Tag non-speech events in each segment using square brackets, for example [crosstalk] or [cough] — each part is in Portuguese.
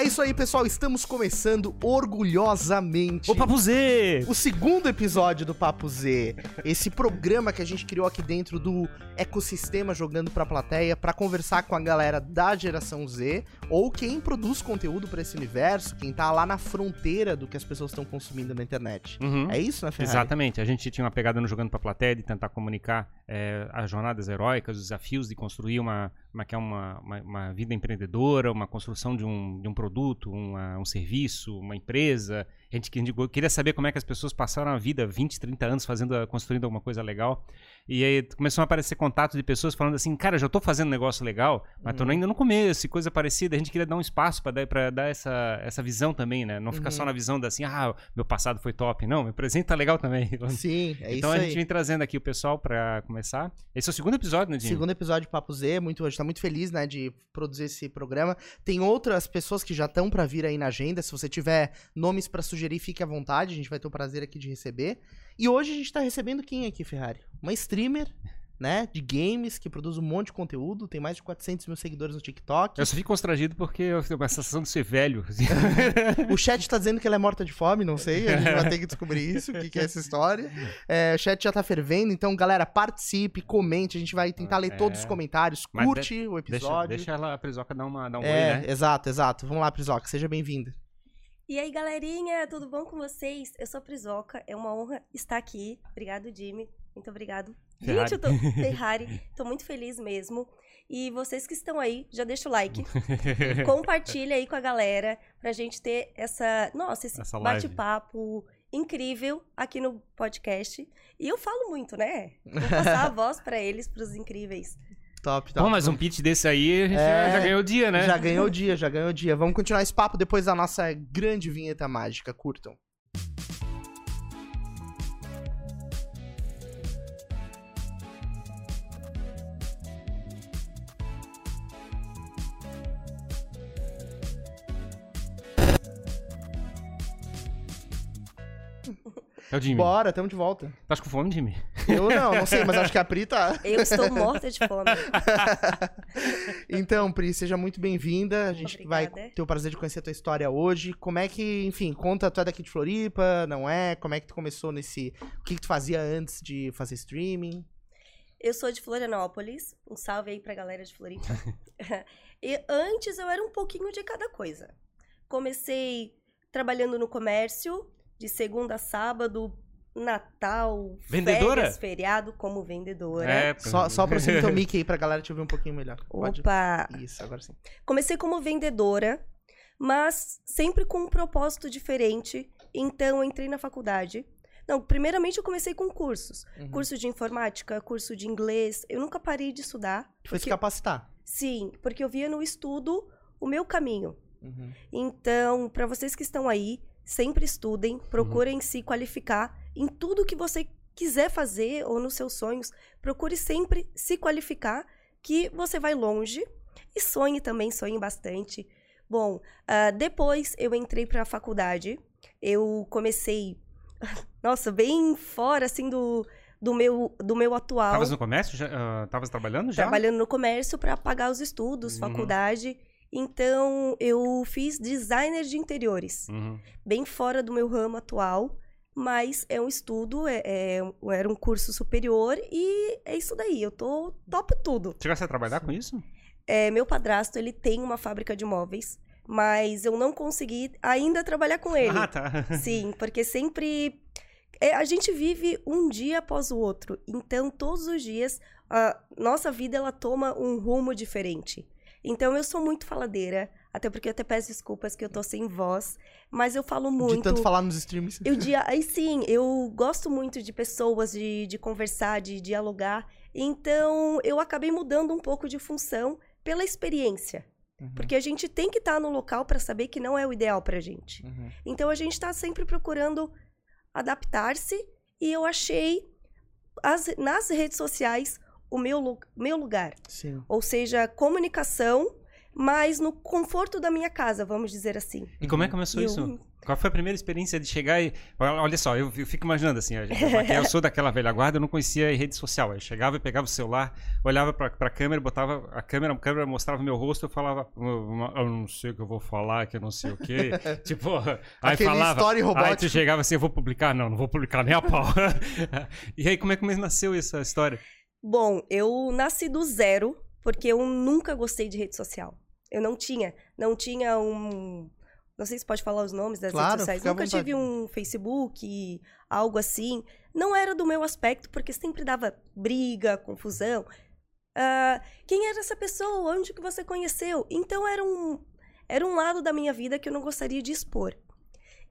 É isso aí, pessoal. Estamos começando orgulhosamente O Papo Z! o segundo episódio do Papo Z. Esse programa que a gente criou aqui dentro do ecossistema jogando pra plateia pra conversar com a galera da geração Z ou quem produz conteúdo pra esse universo, quem tá lá na fronteira do que as pessoas estão consumindo na internet. Uhum. É isso, né, Ferrari? Exatamente. A gente tinha uma pegada no Jogando pra Plateia de tentar comunicar é, as jornadas heróicas, os desafios de construir uma, uma, que é uma, uma, uma vida empreendedora, uma construção de um, de um produto, uma- um serviço, uma empresa. A gente, a gente queria saber como é que as pessoas passaram a vida 20, 30 anos fazendo, construindo alguma coisa legal. E aí começou a aparecer contato de pessoas falando assim, cara, já tô fazendo um negócio legal, mas tô ainda no começo, e coisa parecida. A gente queria dar um espaço pra dar, pra dar essa, essa visão também, né? Não ficar só na visão da assim, ah, meu passado foi top. Não, meu presente tá legal também. [laughs] Sim, é então isso a aí. gente vem trazendo aqui o pessoal pra começar. Esse é o segundo episódio, né, Dinho? Segundo episódio de Papo Z, muito, a gente tá muito feliz, né, de produzir esse programa. Tem outras pessoas que já estão pra vir aí na agenda. Se você tiver nomes pra sugerir, fique à vontade, a gente vai ter o prazer aqui de receber. E hoje a gente tá recebendo quem aqui, Ferrari? Uma streamer, né, de games, que produz um monte de conteúdo, tem mais de 400 mil seguidores no TikTok. Eu só fico constrangido porque eu tenho uma sensação de ser velho. assim. [laughs] O chat tá dizendo que ela é morta de fome, não sei, a gente vai ter que descobrir isso, o que, que é essa história. É, o chat já tá fervendo, então, galera, participe, comente, a gente vai tentar ler É. todos os comentários, Mas curte o deixa, episódio. deixa ela, a Prisoca dar, uma, dar um É, oi, né? exato, exato. Vamos lá, Prisoca, seja bem-vinda. E aí, galerinha, tudo bom com vocês? Eu sou a Prisoca, é uma honra estar aqui. Obrigado, Jimmy. Muito obrigado. Ferrari. Gente, eu tô [laughs] Ferrari, tô muito feliz mesmo. E vocês que estão aí, já deixa o like, [laughs] compartilha aí com a galera pra gente ter essa, nossa, esse bate-papo incrível aqui no podcast. E eu falo muito, né? Vou passar a [laughs] voz pra eles, pros incríveis. Top, top. Bom, mas um pitch desse aí, a gente É, já, já ganhou o dia, né? Já ganhou o dia, já ganhou o dia. Vamos continuar esse papo depois da nossa grande vinheta mágica. Curtam. É o Jimmy. Bora, tamo de volta. Tá com fome, Jimmy? Eu não, não sei, mas acho que a Pri tá. Eu estou morta de fome. [laughs] Então, Pri, seja muito bem-vinda. A gente vai Obrigada. ter o prazer de conhecer a tua história hoje. Como é que, enfim, conta, tu é daqui de Floripa, não é? Como é que tu começou nesse... O que, que tu fazia antes de fazer streaming? Eu sou de Florianópolis. Um salve aí pra galera de Floripa. [laughs] e antes eu era um pouquinho de cada coisa. Comecei trabalhando no comércio, de segunda a sábado, Natal, Vendedora? férias, feriado, como vendedora. É, Só, só aproxima [laughs] teu mic aí pra galera te ouvir um pouquinho melhor. Pode? Opa! Isso, agora sim. Comecei como vendedora, mas sempre com um propósito diferente. Então, eu entrei na faculdade. Não, primeiramente eu comecei com cursos. Uhum. Curso de informática, curso de inglês. Eu nunca parei de estudar. Tu foi se capacitar. Sim, porque eu via no estudo o meu caminho. Uhum. Então, para vocês que estão aí, sempre estudem, procurem se qualificar em tudo que você quiser fazer ou nos seus sonhos. Procure sempre se qualificar, que você vai longe. E sonhe também, sonhe bastante. Bom, ah, depois eu entrei para a faculdade. Eu comecei, [laughs] nossa, bem fora assim do, do meu do meu atual Tavas no comércio? Já, ah, tavas trabalhando já? trabalhando no comércio para pagar os estudos, Uhum. faculdade. Então, eu fiz designer de interiores, Uhum. bem fora do meu ramo atual, mas é um estudo, é, é- era um curso superior e é isso daí. Eu tô topo tudo. Chegasse a trabalhar com isso? É, meu padrasto, ele tem uma fábrica de móveis, mas eu não consegui ainda trabalhar com ele. Ah, tá. [laughs] Sim, porque sempre. é, a gente vive um dia após o outro. Então, todos os dias, a nossa vida ela toma um rumo diferente. Então, eu sou muito faladeira. Até porque eu até peço desculpas que eu tô sem voz. Mas eu falo muito. De tanto falar nos streams. Eu [laughs] dia... Aí sim, eu gosto muito de pessoas, de, de conversar, de dialogar. Então, eu acabei mudando um pouco de função pela experiência. Uhum. Porque a gente tem que estar no local para saber que não é o ideal pra gente. Uhum. Então a gente está sempre procurando adaptar-se e eu achei as- nas redes sociais o meu, meu lugar. Sim. Ou seja, comunicação, mas no conforto da minha casa, vamos dizer assim. E como é que começou Eu- isso? Qual foi a primeira experiência de chegar e. Olha só, eu, eu fico imaginando assim, eu sou daquela velha guarda, eu não conhecia rede social. Eu chegava e pegava o celular, olhava pra, pra câmera, botava a câmera, a câmera mostrava meu rosto, eu falava, eu não sei o que eu vou falar, que eu não sei o quê. [laughs] tipo, aí Aquele falava. story Aí tu chegava assim, eu vou publicar? Não, não vou publicar nem a pau. [laughs] e aí, como é que nasceu essa história? Bom, eu nasci do zero, porque eu nunca gostei de rede social. Eu não tinha, não tinha um. Não sei se pode falar os nomes das Claro, redes sociais. Nunca tive um Facebook, algo assim. Não era do meu aspecto, porque sempre dava briga, confusão. Ah, quem era essa pessoa? Onde que você conheceu? Então era um, era um lado da minha vida que eu não gostaria de expor.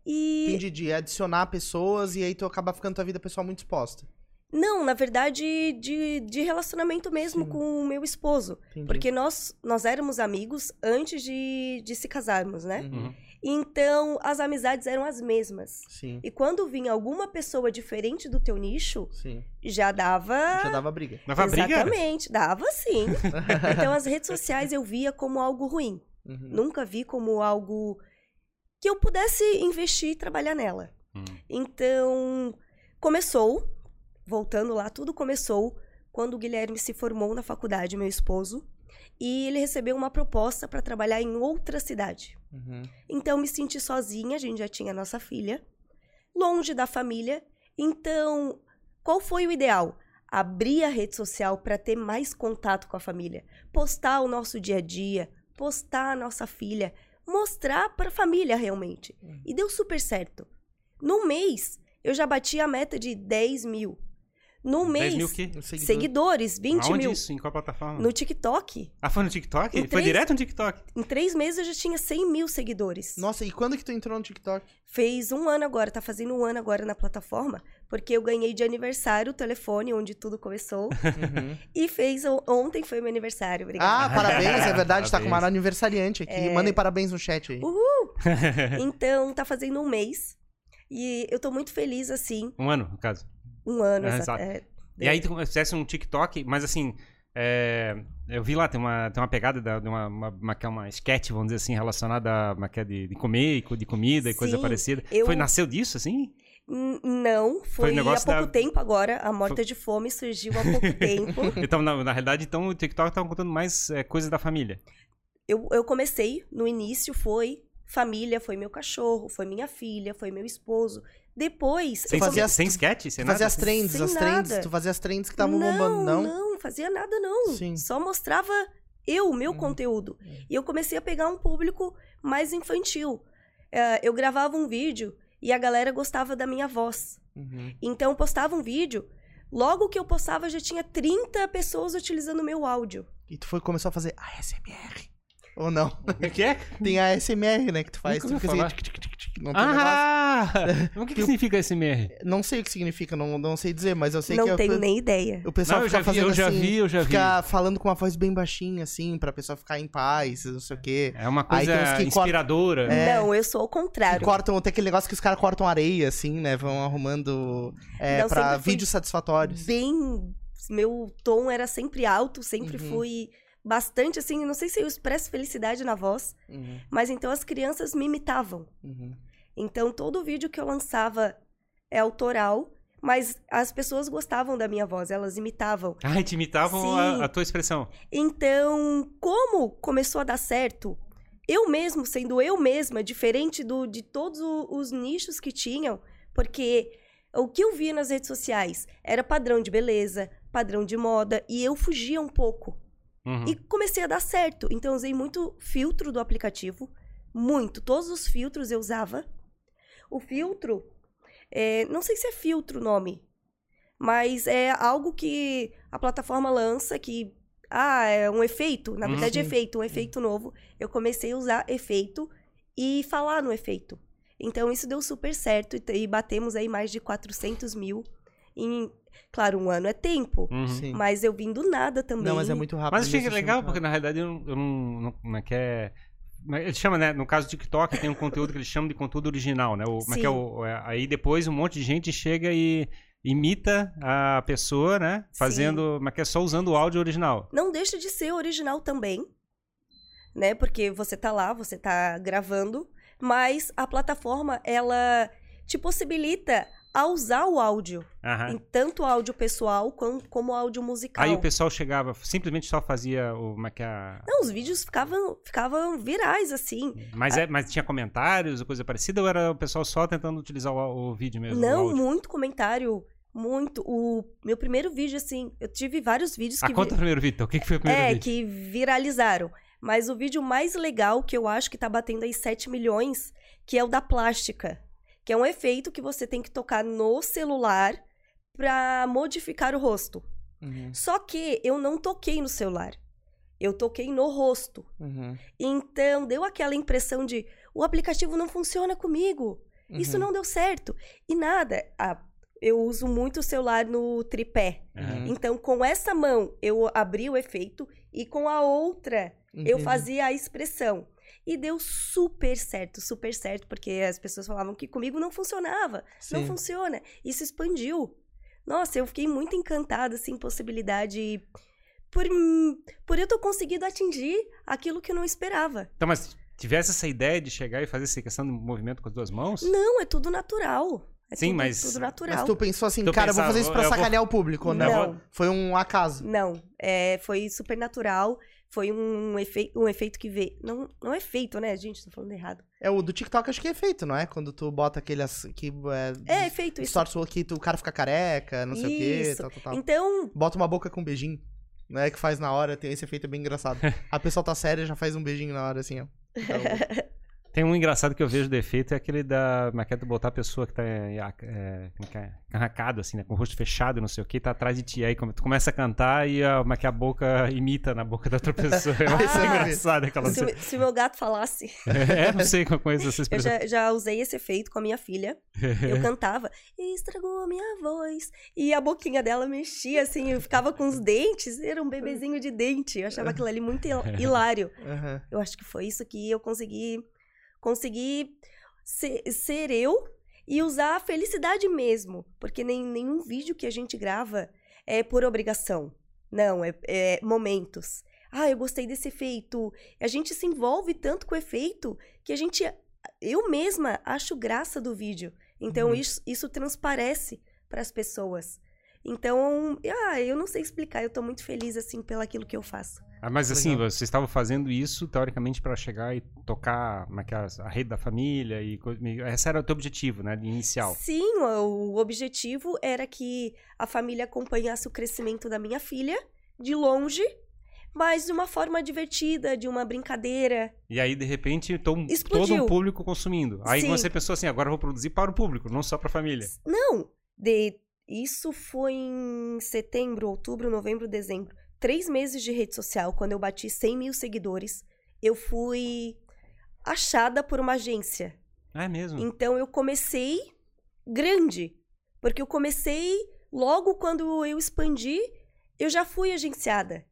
E Entendi, de adicionar pessoas e aí tu acaba ficando tua vida pessoal muito exposta. Não, na verdade, de, de relacionamento mesmo Sim. com o meu esposo. Entendi. Porque nós, nós éramos amigos antes de, de se casarmos, né? Uhum. Então, as amizades eram as mesmas. Sim, E quando vinha alguma pessoa diferente do teu nicho, sim. já dava. Já dava briga. Dava briga? Exatamente, dava sim. [laughs] então, as redes sociais eu via como algo ruim. Uhum. Nunca vi como algo que eu pudesse investir e trabalhar nela. Hum. Então, começou, voltando lá, tudo começou quando o Guilherme se formou na faculdade, meu esposo, e ele recebeu uma proposta para trabalhar em outra cidade. Uhum. Então, me senti sozinha, a gente já tinha nossa filha, longe da família. Então, qual foi o ideal? Abrir a rede social para ter mais contato com a família, postar o nosso dia a dia, postar a nossa filha, mostrar para a família realmente. E deu super certo. No mês, eu já bati a meta de 10 mil. No 10 mês, mil o quê? Um seguidor. seguidores, 20 Aonde mil. isso? Em qual plataforma? No TikTok. Ah, foi no TikTok? Em Foi três- direto no TikTok? Em três meses eu já tinha 100 mil seguidores. Nossa, e quando que tu entrou no TikTok? Fez um ano agora, tá fazendo um ano agora na plataforma, porque eu ganhei de aniversário o telefone onde tudo começou. [laughs] Uhum. e fez ontem foi meu aniversário, obrigada. Ah, parabéns, é verdade, tá com uma Parabéns. aniversariante aqui. É. Mandem parabéns no chat aí. Uhul! [laughs] então tá fazendo um mês. E eu tô muito feliz, assim, Um ano, no caso. Um ano. É, exa- exato. é, E aí tu fizesse um TikTok, mas assim, é, eu vi lá, tem uma, tem uma pegada da- de uma, uma, uma, é uma sketch, vamos dizer assim, relacionada a uma é de, de comer, e co- de comida e coisa parecida. eu- Foi, nasceu disso, assim? Não, foi, negócio há pouco da- tempo agora. A morta de fome surgiu há pouco [laughs] tempo. [laughs] Então, na, na realidade, então, o TikTok tava contando mais é, coisas da família. Eu, eu comecei, no início foi família, foi meu cachorro, foi minha filha, foi meu esposo. Depois. Sem, eu fazia sem, as- sem sketch? Sem fazia nada? as trends, Sem as trends. nada. Tu fazia as trends que estavam bombando, não? Não, fazia nada não. Sim. Só mostrava eu, o meu Uhum. conteúdo. E eu comecei a pegar um público mais infantil. Eh, eu gravava um vídeo e a galera gostava da minha voz. Uhum. Então eu postava um vídeo, logo que eu postava já tinha 30 pessoas utilizando o meu áudio. E tu foi, começou a fazer ASMR. Ou não? O que é? Tem a ASMR, né, que tu faz. Nunca Tu fica assim, tic, tic, tic, tic, não tem negócio. Ah! o que, que significa SMR? Não sei o que significa, não, não sei dizer, mas eu sei não que é o tenho pe- nem ideia. o pessoal Não, eu fica já vi, fazendo eu já assim, vi, eu já vi. fica falando com uma voz bem baixinha, assim, pra pessoa ficar em paz, não sei o quê. É uma coisa que cortam- inspiradora. É. Não, eu sou o contrário. cortam, tem aquele negócio que os caras cortam areia, assim, né? Vão arrumando é, Não, pra vídeos satisfatórios. Bem. Meu tom era sempre alto, sempre Uhum. fui bastante assim. Não sei se eu expresso felicidade na voz, Uhum, mas então as crianças me imitavam. uhum. Então todo vídeo que eu lançava é autoral, mas as pessoas gostavam da minha voz, elas imitavam. Ai, te imitavam a, a tua expressão. Então, como começou a dar certo, eu mesmo, sendo eu mesma, diferente do, de todos os nichos que tinham, porque o que eu via nas redes sociais era padrão de beleza, padrão de moda, e eu fugia um pouco. Uhum. E comecei a dar certo. Então, eu usei muito filtro do aplicativo, muito. Todos os filtros eu usava. O filtro, é, não sei se é filtro o nome, mas é algo que a plataforma lança que. Ah, é um efeito. Na Uhum. verdade, é efeito, um efeito novo. Eu comecei a usar efeito e falar no efeito. Então, isso deu super certo e, e batemos aí mais de 400 mil em. Claro, um ano é tempo, Uhum. Sim. mas eu vim do nada também. Não, mas é muito rápido. Mas achei que é legal, porque na realidade eu não, eu não, não como é que é... mas Ele chama, né? No caso do TikTok, tem um conteúdo que eles chamam de conteúdo original, né? O, como é que é Sim. o, é, aí depois um monte de gente chega e imita a pessoa, né? Fazendo, mas que é só usando o áudio original. não deixa de ser original também, né? Porque você tá lá, você tá gravando, mas a plataforma, ela te possibilita a usar o áudio. Aham. Em tanto áudio pessoal como, como áudio musical. Aí o pessoal chegava, simplesmente só fazia o. Como é que é a- Não, os vídeos ficavam, ficavam virais, assim. Mas, é, mas tinha comentários ou coisa parecida, ou era o pessoal só tentando utilizar o, o vídeo mesmo? o Não, áudio? muito comentário. Muito. O meu primeiro vídeo, assim, eu tive vários vídeos Ah, que. conta o primeiro vídeo. então. O que, que foi o primeiro é, vídeo? que viralizaram. Mas o vídeo mais legal, que eu acho que tá batendo aí 7 milhões, que é o da plástica. Que é um efeito que você tem que tocar no celular pra modificar o rosto. Uhum, Só que eu não toquei no celular. Eu toquei no rosto. uhum, Então deu aquela impressão de o aplicativo não funciona comigo. Isso uhum. não deu certo. E nada. a- eu uso muito o celular no tripé. Aham. Então, com essa mão, eu abri o efeito e com a outra eu fazia a expressão. E deu super certo, super certo, porque as pessoas falavam que comigo não funcionava. Não Sim. funciona. Isso expandiu. Nossa, eu fiquei muito encantada, assim, possibilidade. Por, por eu ter conseguido atingir aquilo que eu não esperava. Então, mas tivesse essa ideia de chegar e fazer essa questão de movimento com as duas mãos? Não, é tudo natural. É Sim, tudo, mas- tudo Mas natural. tu pensou assim, Tu cara, eu vou pensava, fazer isso pra eu vou- sacanear o público, não? Não. Foi um acaso. Não, é, foi super natural. Foi um, efe... um efeito que veio. Não, não é feito, né, gente? Tô falando errado. É o do TikTok, acho que é feito, não é? Quando tu bota aquele que é, É efeito isso. distorce o que tu- o cara fica careca, não sei o quê, Isso. tal, tal, tal. Então, Bota uma boca com um beijinho, né? Que faz na hora, tem esse efeito é bem engraçado. [laughs] A pessoa tá séria, já faz um beijinho na hora, assim, ó. Então, [laughs] Tem um engraçado que eu vejo defeito, é aquele da. Como é que é tu botar a pessoa que tá é, é, como é é, assim, né? Com o rosto fechado, não sei o que, tá atrás de ti. Aí tu começa a cantar e a, que a boca imita na boca da outra pessoa. [laughs] Isso vi. engraçado aquela se, se o meu gato falasse. É, não sei como coisa essa Eu já, já usei esse efeito com a minha filha. Eu [laughs] cantava, e estragou a minha voz. E a boquinha dela mexia, assim, eu ficava com os dentes. Era um bebezinho de dente. Eu achava aquilo ali muito hil- [laughs] hilário. aham. Eu acho que foi isso que eu consegui consegui ser, ser eu e usar a felicidade mesmo, porque nem, nenhum vídeo que a gente grava é por obrigação. Não, é, é momentos. Ah, eu gostei desse efeito. A gente se envolve tanto com o efeito que a gente eu mesma acho graça do vídeo. Então Uhum. isso, isso transparece para as pessoas. Então, ah, eu não sei explicar, eu tô muito feliz assim pelo aquilo que eu faço. Ah, mas assim, Legal. vocês estavam fazendo isso, teoricamente, pra chegar e tocar é, a rede da família e. Esse era o teu objetivo, né? Inicial. Sim, o objetivo era que a família acompanhasse o crescimento da minha filha de longe, mas de uma forma divertida, de uma brincadeira. E aí, de repente, Explodiu. todo um público consumindo. Aí Sim. você pensou assim, agora eu vou produzir para o público, não só pra família. Não, de isso foi em setembro, outubro, novembro, dezembro. Três meses de rede social, quando eu bati 100 mil seguidores, eu fui achada por uma agência. É mesmo? Então eu comecei grande, porque eu comecei logo quando eu expandi, eu já fui agenciada.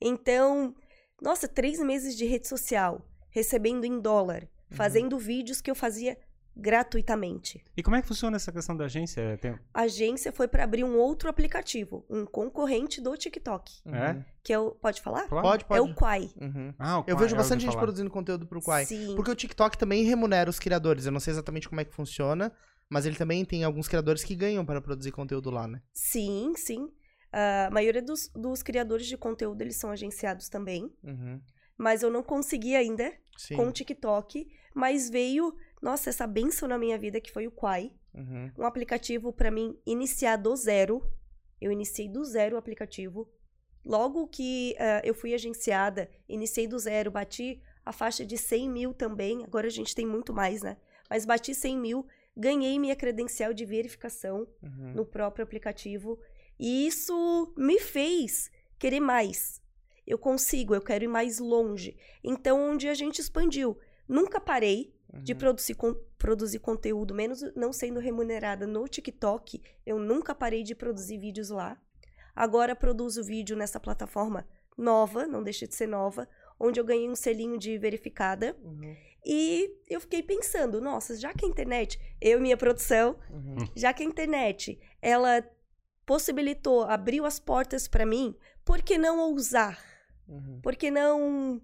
Então, nossa, três meses de rede social, recebendo em dólar, fazendo vídeos que eu fazia gratuitamente. E como é que funciona essa questão da agência? Tem- A agência foi para abrir um outro aplicativo, um concorrente do TikTok, É? que é o, pode falar? Claro. Pode, pode. É o Quai. Uhum. Ah, o Eu Quai, vejo bastante ouvi gente falar. produzindo conteúdo pro Quai. Sim. Porque o TikTok também remunera os criadores. Eu não sei exatamente como é que funciona, mas ele também tem alguns criadores que ganham para produzir conteúdo lá, né? Sim, sim. A maioria dos, dos criadores de conteúdo, eles são agenciados também. Uhum. Mas eu não consegui ainda Sim. com o TikTok. Mas veio, nossa, essa benção na minha vida que foi o Quai. Uhum. Um aplicativo para mim iniciar do zero. Eu iniciei do zero o aplicativo. Logo que ah, eu fui agenciada, iniciei do zero, bati a faixa de 100 mil também. Agora a gente tem muito mais, né? Mas bati 100 mil, ganhei minha credencial de verificação Uhum. no próprio aplicativo. E isso me fez querer mais. Eu consigo, eu quero ir mais longe. Então, onde a gente expandiu. Nunca parei de Uhum. produzir, con- produzir conteúdo, menos não sendo remunerada no TikTok. Eu nunca parei de produzir vídeos lá. Agora produzo vídeo nessa plataforma nova, não deixa de ser nova, onde eu ganhei um selinho de verificada. Uhum. E eu fiquei pensando, nossa, já que a internet, eu e minha produção, Uhum. já que a internet ela possibilitou, abriu as portas para mim, por que não ousar? Uhum. Por que não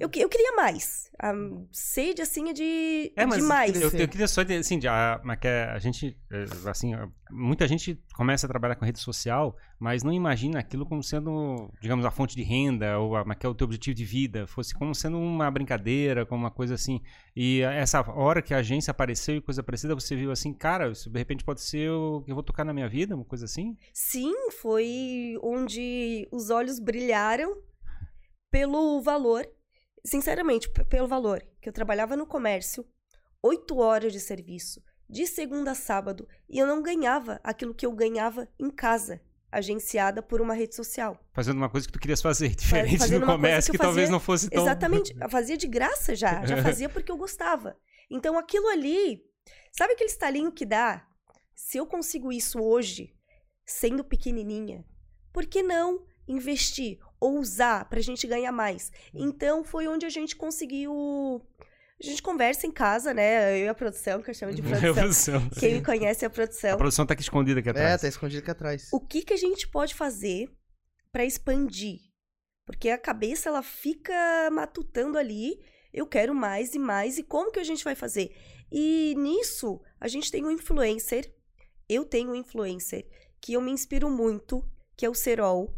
Eu, eu queria mais. A sede, assim, é de, É, de mais. Eu, eu queria só dizer, assim, de, a, mas que a gente, é, assim, a- muita gente começa a trabalhar com rede social, mas não imagina aquilo como sendo, digamos, a fonte de renda, ou a, que é o teu objetivo de vida, fosse como sendo uma brincadeira, como uma coisa assim. E essa hora que a agência apareceu e coisa parecida, você viu assim, cara, isso de repente pode ser o que eu vou tocar na minha vida, uma coisa assim? Sim, foi onde os olhos brilharam pelo valor, sinceramente, pelo valor. Que eu trabalhava no comércio, oito horas de serviço, de segunda a sábado, e eu não ganhava aquilo que eu ganhava em casa, agenciada por uma rede social. Fazendo uma coisa que tu querias fazer, [laughs] diferente fazendo coisa comércio, que que, talvez não fosse tão... Exatamente, [laughs] eu fazia de graça já, já [laughs] fazia porque eu gostava. Então aquilo ali, sabe aquele estalinho que dá? Se eu consigo isso hoje, sendo pequenininha, por que não investir ou usar pra gente ganhar mais? Então foi onde a gente conseguiu. A gente conversa em casa, né? Eu e a produção, que eu chamo de [laughs] É a produção. produção. Quem me conhece é a produção. A produção tá aqui escondida aqui É, atrás. tá escondido aqui atrás. o que que a gente pode fazer para expandir? Porque a cabeça ela fica matutando ali, eu quero mais e mais e como que a gente vai fazer? E nisso a gente tem um influencer, eu tenho um influencer que eu me inspiro muito, que é o Serol,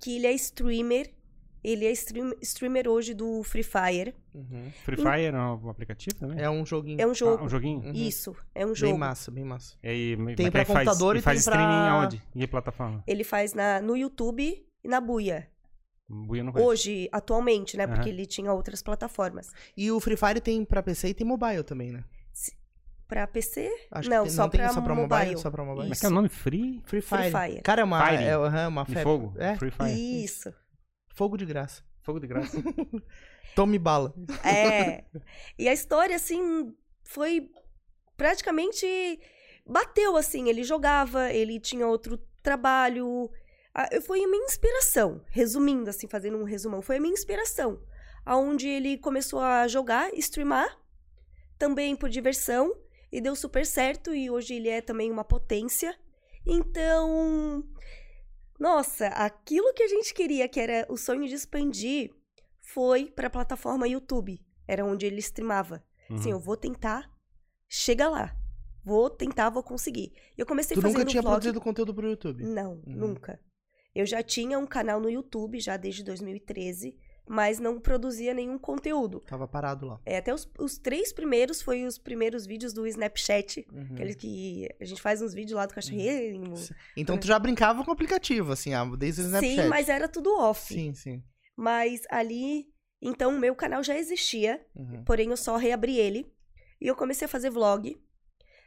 que ele é streamer, ele é stream- streamer hoje do Free Fire. Uhum. Free Fire é um aplicativo também? É um joguinho. É um Ah, jogo. um joguinho? Uhum. Isso, é um Bem jogo. massa, bem massa. E aí, Tem pra aí faz, computador e e faz tem pra- streaming aonde? Em que plataforma? Ele faz na, no YouTube e na Buia. Buia não conheço. Hoje, atualmente, né? Aham. Porque ele tinha outras plataformas. E o Free Fire tem pra PC e tem mobile também, né? Pra PC? Acho não, que tem, só, não tem pra só pra mobile. mobile, só pra mobile. Como é que é o nome? Free? Free Free Fire. Fire. Cara, é uma, Fire. é, uma De febre. fogo? É, Free Fire. Isso. fogo de graça. Fogo de graça. [laughs] Tome bala. É. e a história, assim, foi praticamente. Bateu, assim. Ele jogava, ele tinha outro trabalho. Foi a minha inspiração. Resumindo, assim, fazendo um resumão. Foi a minha inspiração. Aonde ele começou a jogar, streamar, também por diversão. E deu super certo. E hoje ele é também uma potência. Então. Nossa, aquilo que a gente queria, que era o sonho de expandir, foi pra plataforma YouTube. Era onde ele streamava. Assim, eu Uhum. vou tentar, chega lá. Vou tentar, vou conseguir. Eu comecei Tu fazendo nunca tinha vlog. produzido conteúdo pro YouTube? Não, Uhum. nunca. Eu já tinha um canal no YouTube já desde 2013, mas não produzia nenhum conteúdo. Tava parado lá. É, até os, os três primeiros foi os primeiros vídeos do Snapchat, Uhum. aqueles que a gente faz uns vídeos lá do cachorrinho. Então tu já brincava com o aplicativo, assim, ah, desde o Snapchat. Sim, mas era tudo off. Sim, sim. Mas ali, então o meu canal já existia, Uhum. porém eu só reabri ele. E eu comecei a fazer vlog.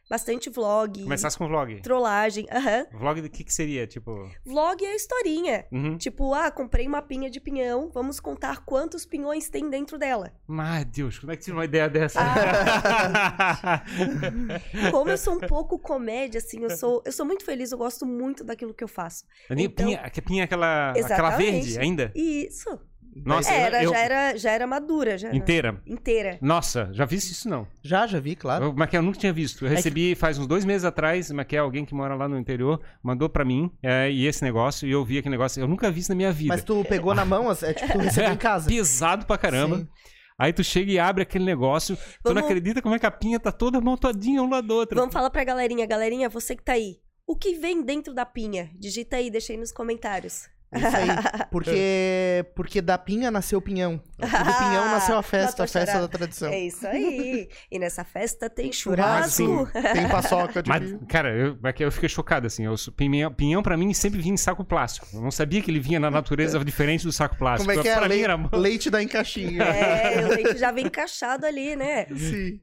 Bastante vlog. Começasse com vlog. Trollagem. Aham. Vlog do que que seria? Tipo... Vlog é a historinha. Uhum. Tipo, ah, comprei uma pinha de pinhão, vamos contar quantos pinhões tem dentro dela. Mas, Deus, como é que tive uma ideia dessa? Ah. [laughs] Como eu sou um pouco comédia, assim, eu sou, eu sou muito feliz, eu gosto muito daquilo que eu faço. Nem Então- pinha, pinha aquela, aquela Exatamente. verde ainda? Isso. Nossa, era, eu- já era, já era madura, já. Inteira? Inteira. Nossa, já vi isso não. Já, já vi, claro. Eu, Maquia, eu nunca tinha visto. Eu que- recebi faz uns dois meses atrás, Maquia, alguém que mora lá no interior, mandou pra mim, é, e esse negócio, e eu vi aquele negócio, eu nunca vi isso na minha vida. Mas tu pegou na mão, é tipo, tu [laughs] recebeu em casa. Pesado pra caramba. Sim. Aí tu chega e abre aquele negócio, tu não Vamos- acredita como é que a pinha tá toda montadinha um lado do outro. Vamos falar pra galerinha. Galerinha, você que tá aí. O que vem dentro da pinha? Digita aí, deixa aí nos comentários. Isso aí. Porque, [laughs] porque da pinha nasceu o pinhão. Do pinhão [laughs] nasceu a festa, a festa da tradição. É isso aí. E nessa festa tem Churrasco, churrasco. tem [laughs] paçoca de Mas, cara, eu, Maquia, eu fiquei chocado, assim. Eu, pinhão, pinhão pra mim sempre vinha em saco plástico. Eu não sabia que ele vinha na natureza diferente do saco plástico. Como é que é? Pra mim Le- era... Leite da encaixinha. É, o leite já vem encaixado ali, né? Sim.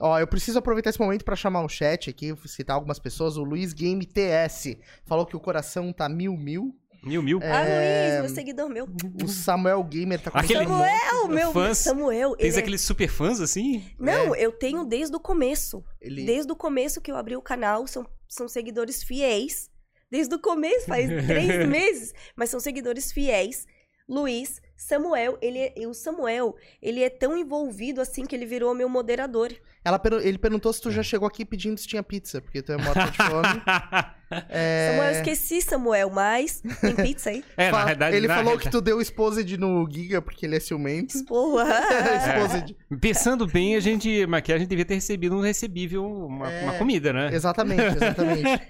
Ó, eu preciso aproveitar esse momento pra chamar o chat aqui, citar algumas pessoas. O Luiz Game TS falou que o coração tá mil mil. Mil, mil. Ah, É, Luiz, meu seguidor meu. O Samuel Gamer tá com Aquele- Samuel, meu Fãs. Samuel. Tens é- aqueles super fãs, assim? Não, eu tenho desde o começo. Ele... Desde o começo que eu abri o canal, são, são seguidores fiéis. Desde o começo, faz [laughs] três meses. Mas são seguidores fiéis. Luiz, Samuel, ele é- o Samuel, ele é tão envolvido assim que ele virou meu moderador. Ela ele perguntou se tu já chegou aqui pedindo se tinha pizza, porque tu é [laughs] morta de fome. É... Samuel, eu esqueci Samuel, mas tem pizza aí? [laughs] É, na verdade, ele na falou realidade- que tu deu exposed no Giga porque ele é ciumento. Porra! exposed. [laughs] Pensando bem, a gente, mas que a gente devia ter recebido um recebível, uma, É. uma comida, né? Exatamente, exatamente.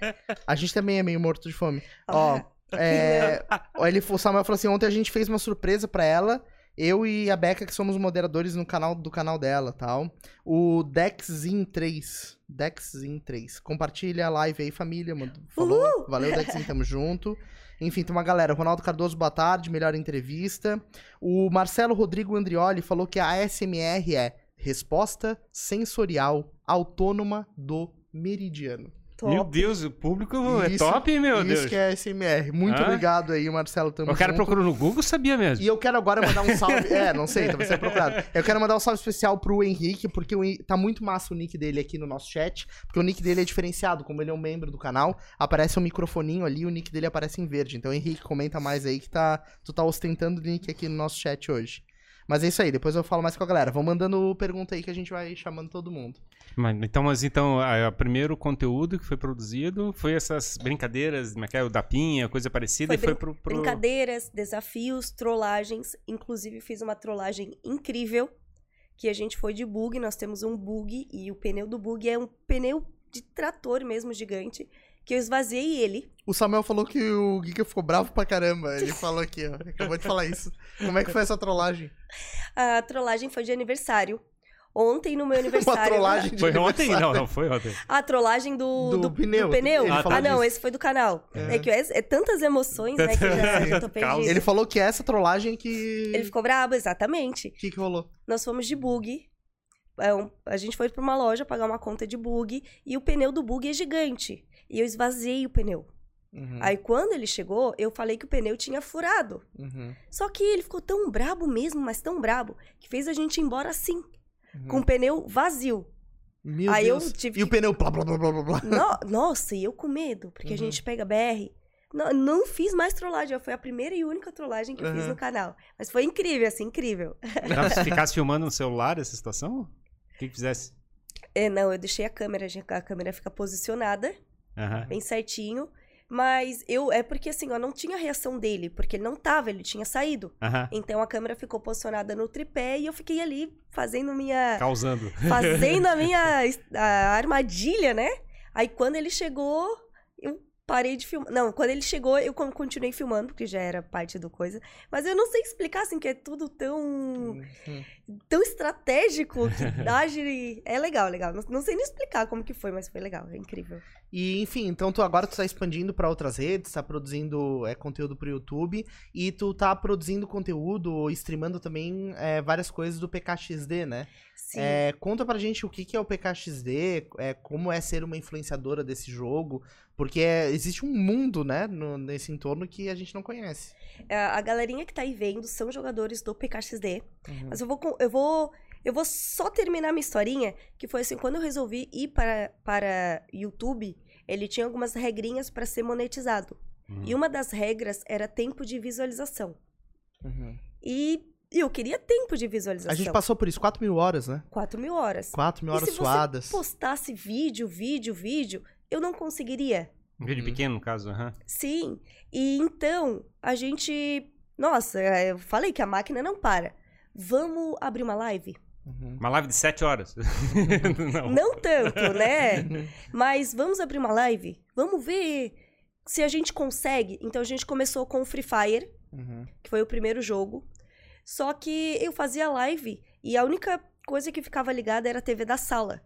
A gente também é meio morto de fome. Ó, [laughs] é, ó, ele, o Samuel falou assim: ontem a gente fez uma surpresa pra ela. Eu e a Beca, que somos moderadores no canal do canal dela tal. O Dexin3. Dexin3. Compartilha a live aí, família. mano. Falou. Valeu, Dexin, tamo [laughs] junto. Enfim, tem uma galera. Ronaldo Cardoso, boa tarde. Melhor entrevista. O Marcelo Rodrigo Andrioli falou que a ASMR é resposta sensorial autônoma do meridiano. Top. Meu Deus, o público é Isso- top, hein, meu Isso Deus. que é SMR. Muito Hã? obrigado aí, Marcelo. Tamo O cara junto. procurou no Google, sabia mesmo. E eu quero agora mandar um salve. [laughs] é, não sei, talvez seja procurado. Eu quero mandar um salve especial pro Henrique, porque o tá muito massa o nick dele aqui no nosso chat. Porque o nick dele é diferenciado, como ele é um membro do canal, aparece um microfoninho ali e o nick dele aparece em verde. Então, Henrique, comenta mais aí que tá, tu tá ostentando o nick aqui no nosso chat hoje. Mas é isso aí, depois eu falo mais com a galera. Vão mandando pergunta aí que a gente vai chamando todo mundo. Mas, então, mas então, o primeiro conteúdo que foi produzido foi essas brincadeiras, como é que é, o da pinha, coisa parecida, Foi e foi brin- pro... pro... Brincadeiras, desafios, trollagens. Inclusive, fiz uma trollagem incrível. Que a gente foi de bug. Nós temos um bug. E o pneu do bug é um pneu de trator mesmo, gigante. Que eu esvaziei ele. O Samuel falou que o Giga ficou bravo pra caramba. Ele [laughs] falou aqui, ó. Acabou de falar isso. Como é que foi essa trollagem? A trollagem foi de aniversário. Ontem, no meu [laughs] Uma aniversário. trollagem de Foi ontem? Não, não foi ontem. A trollagem do, Do do, pneu. do pneu. Ah, falou não, esse foi do canal. É. É, que é, é tantas emoções, né, que eu tô [laughs] perdida. Ele falou que essa trollagem que. Ele ficou brabo, exatamente. O que, que rolou? Nós fomos de bug. É um- a gente foi pra uma loja pagar uma conta de bug e o pneu do bug é gigante. E eu esvaziei o pneu. Uhum, Aí quando ele chegou, eu falei que o pneu tinha furado. uhum, Só que ele ficou tão brabo mesmo, mas tão brabo, que fez a gente ir embora assim, uhum. com o pneu vazio. Meu Aí eu Deus. tive E o que- pneu blá blá blá blá blá blá. No- Nossa, e eu com medo, porque a Uhum. gente pega BR. Não, não fiz mais trollagem, foi a primeira e única trollagem que eu fiz Uhum. no canal. Mas foi incrível, assim, incrível. [laughs] Ficasse filmando no celular essa situação, o que que fizesse? É, não, eu deixei a câmera, a câmera fica posicionada, Aham. bem certinho. Mas eu, é porque assim, ó, não tinha reação dele, porque ele não tava, ele tinha saído. Aham. Então a câmera ficou posicionada no tripé e eu fiquei ali fazendo minha. Causando. [laughs] fazendo a minha a armadilha, né? Aí quando ele chegou, eu parei de filmar. Não, quando ele chegou, eu con- continuei filmando, porque já era parte do coisa. Mas eu não sei explicar, assim, que é tudo tão, Uhum. tão estratégico que [laughs] age. É legal, legal. Não, não sei nem explicar como que foi, mas foi legal, é incrível. E, enfim, então tu agora tu tá expandindo pra outras redes, tá produzindo é, conteúdo pro YouTube e tu tá produzindo conteúdo streamando também é, várias coisas do PKXD, né? Sim. É, conta pra gente o que, que é o PKXD, é, como é ser uma influenciadora desse jogo, porque é, existe um mundo, né, no- nesse entorno que a gente não conhece. É, A galerinha que tá aí vendo são jogadores do PKXD. Uhum. Mas eu vou, eu vou, eu vou só terminar minha historinha, que foi assim, quando eu resolvi ir para, para YouTube, ele tinha algumas regrinhas para ser monetizado. Uhum. E uma das regras era tempo de visualização. Uhum. E eu queria tempo de visualização. A gente passou por isso, 4 mil horas, né? 4 mil horas. 4 mil E horas se você suadas. postasse vídeo, vídeo, vídeo, eu não conseguiria. Um vídeo Uhum. pequeno, no caso. aham. Sim. E então, a gente. Nossa, eu falei que a máquina não para. Vamos abrir uma live? Uhum. Uma live de 7 horas. [laughs] não. Não tanto, né? Mas vamos abrir uma live? Vamos ver se a gente consegue. Então a gente começou com o Free Fire, Uhum. que foi o primeiro jogo. Só que eu fazia live e a única coisa que ficava ligada era a TV da sala.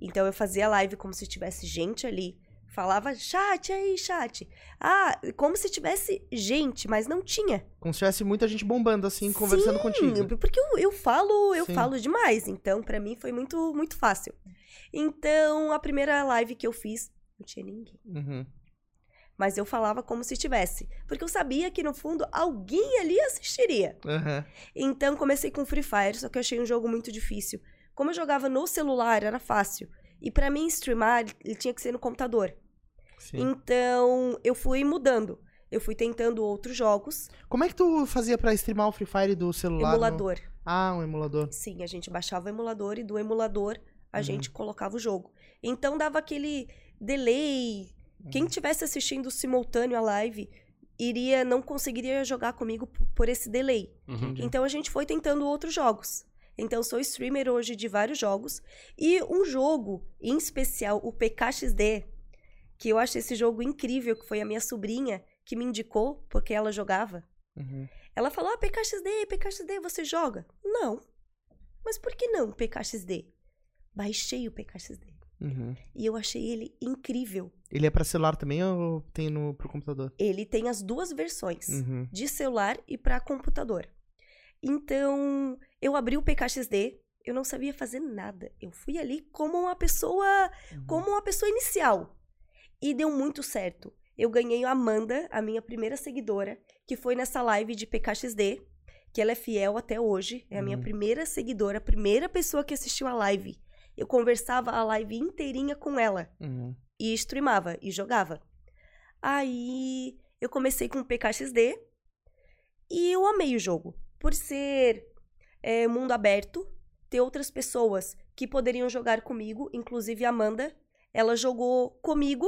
Então eu fazia live como se tivesse gente ali. Falava, chat aí, chat. Ah, como se tivesse gente, mas não tinha. Como se tivesse muita gente bombando assim, conversando Sim, contigo. Porque eu, eu falo, eu Sim. falo demais. Então, pra mim foi muito, muito fácil. Então, a primeira live que eu fiz, não tinha ninguém. Uhum. Mas eu falava como se tivesse. Porque eu sabia que, no fundo, alguém ali assistiria. Uhum. Então, comecei com Free Fire, só que eu achei um jogo muito difícil. Como eu jogava no celular, era fácil. E pra mim, streamar, ele tinha que ser no computador. Sim. Então, eu fui mudando. Eu fui tentando outros jogos, Como é que tu fazia pra streamar o Free Fire do celular? no- emulador. Ah, um emulador. Sim, a gente baixava o emulador e do emulador a Uhum. gente colocava o jogo. Então dava aquele delay. Uhum. Quem tivesse assistindo simultâneo a live iria não conseguiria jogar comigo por esse delay. Uhum. Então a gente foi tentando outros jogos. Então sou streamer hoje de vários jogos e um jogo em especial, o PKXD, que eu acho esse jogo incrível, que foi a minha sobrinha que me indicou porque ela jogava. Uhum. Ela falou: ah, PKXD, PKXD, você joga? Não. Mas por que não PKXD? Baixei o PKXD. Uhum. E eu achei ele incrível. Ele é pra celular também ou tem no, pro computador? Ele tem as duas versões, Uhum. de celular e para computador. Então, eu abri o PKXD, eu não sabia fazer nada. Eu fui ali como uma pessoa, Uhum. como uma pessoa inicial. E deu muito certo. Eu ganhei a Amanda, a minha primeira seguidora, que foi nessa live de PKXD, que ela é fiel até hoje, é a minha Uhum. primeira seguidora, a primeira pessoa que assistiu a live. Eu conversava a live inteirinha com ela Uhum. e streamava e jogava. Aí eu comecei com o PKXD e eu amei o jogo. Por ser é, mundo aberto, ter outras pessoas que poderiam jogar comigo, inclusive a Amanda. Ela jogou comigo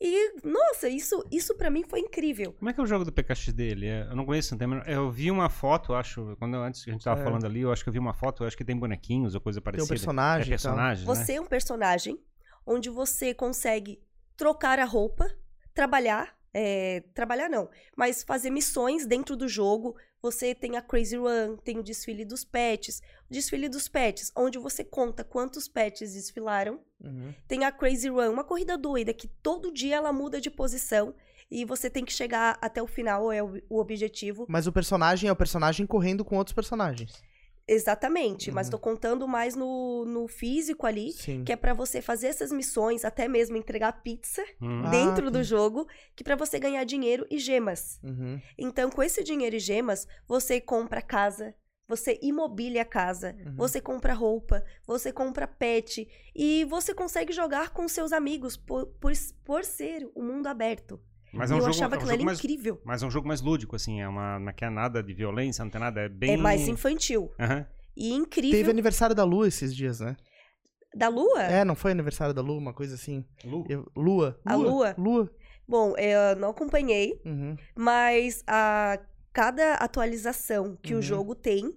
e, nossa, isso, isso para mim foi incrível. Como é que é o jogo do PKXD? Ele é- eu não conheço, não tem eu vi uma foto, acho, quando eu- antes que a gente tava É. falando ali, eu acho que eu vi uma foto, eu acho que tem bonequinhos ou coisa Tem parecida. um personagem. É personagem, né? Você é um personagem onde você consegue trocar a roupa, trabalhar, é, trabalhar não, mas fazer missões dentro do jogo. Você tem a Crazy Run, tem o desfile dos pets. O desfile dos pets, onde você conta quantos pets desfilaram. Uhum. Tem a Crazy Run, uma corrida doida que todo dia ela muda de posição e você tem que chegar até o final, é o, o objetivo. Mas o personagem é o personagem correndo com outros personagens. Exatamente, mas Uhum. tô contando mais no, no físico ali, Sim. que é pra você fazer essas missões, até mesmo entregar pizza Hum. Ah, dentro do tá. jogo, que pra você ganhar dinheiro e gemas. Uhum. Então, com esse dinheiro e gemas, você compra casa, você imobilia a casa, Uhum. você compra roupa, você compra pet e você consegue jogar com seus amigos por, por, por ser um mundo aberto. Mas é um eu jogo, achava é um aquilo ali mais, incrível. mas é um jogo mais lúdico, assim, é uma, não quer nada de violência, não tem nada, é bem... É mais infantil. Aham. E incrível. Teve aniversário da Lua esses dias, né? Da Lua? É, não foi aniversário da Lua, uma coisa assim? Lu? Eu- Lua. A Lua? Lua. Bom, eu não acompanhei, Uhum. mas a cada atualização que Uhum. o jogo tem,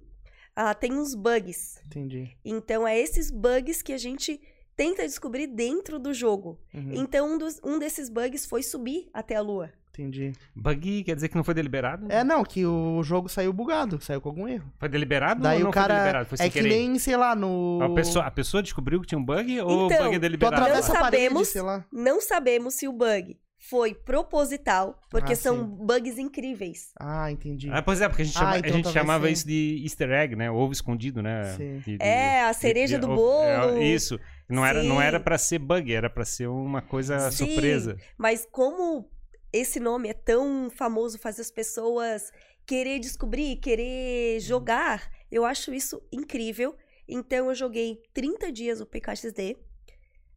ah, tem uns bugs. Entendi. Então, é esses bugs que a gente tenta descobrir dentro do jogo. Uhum. Então, um, dos- um desses bugs foi subir até a lua. Entendi. Bug quer dizer que não foi deliberado? É, não, que o jogo saiu bugado, saiu com algum erro. Foi deliberado Daí ou não o foi cara. deliberado? Foi É que querer? nem, sei lá, no. A pessoa, a pessoa descobriu que tinha um bug ou o Então, bug é Tu deliberado? Não a parede, sabemos. sei lá. Não sabemos se o bug foi proposital, porque Ah, são sim. bugs incríveis. Ah, entendi. Ah, pois é, porque a gente, Ah, chama- então a gente chamava sim. isso de easter egg, né? Ovo escondido, né? Sim. De- de- É, a cereja de- do é, bolo. isso. Não era, não era pra ser bug, era pra ser uma coisa Sim. surpresa. Mas como esse nome é tão famoso, faz as pessoas querer descobrir, querer jogar, eu acho isso incrível. Então eu joguei 30 dias o PKXD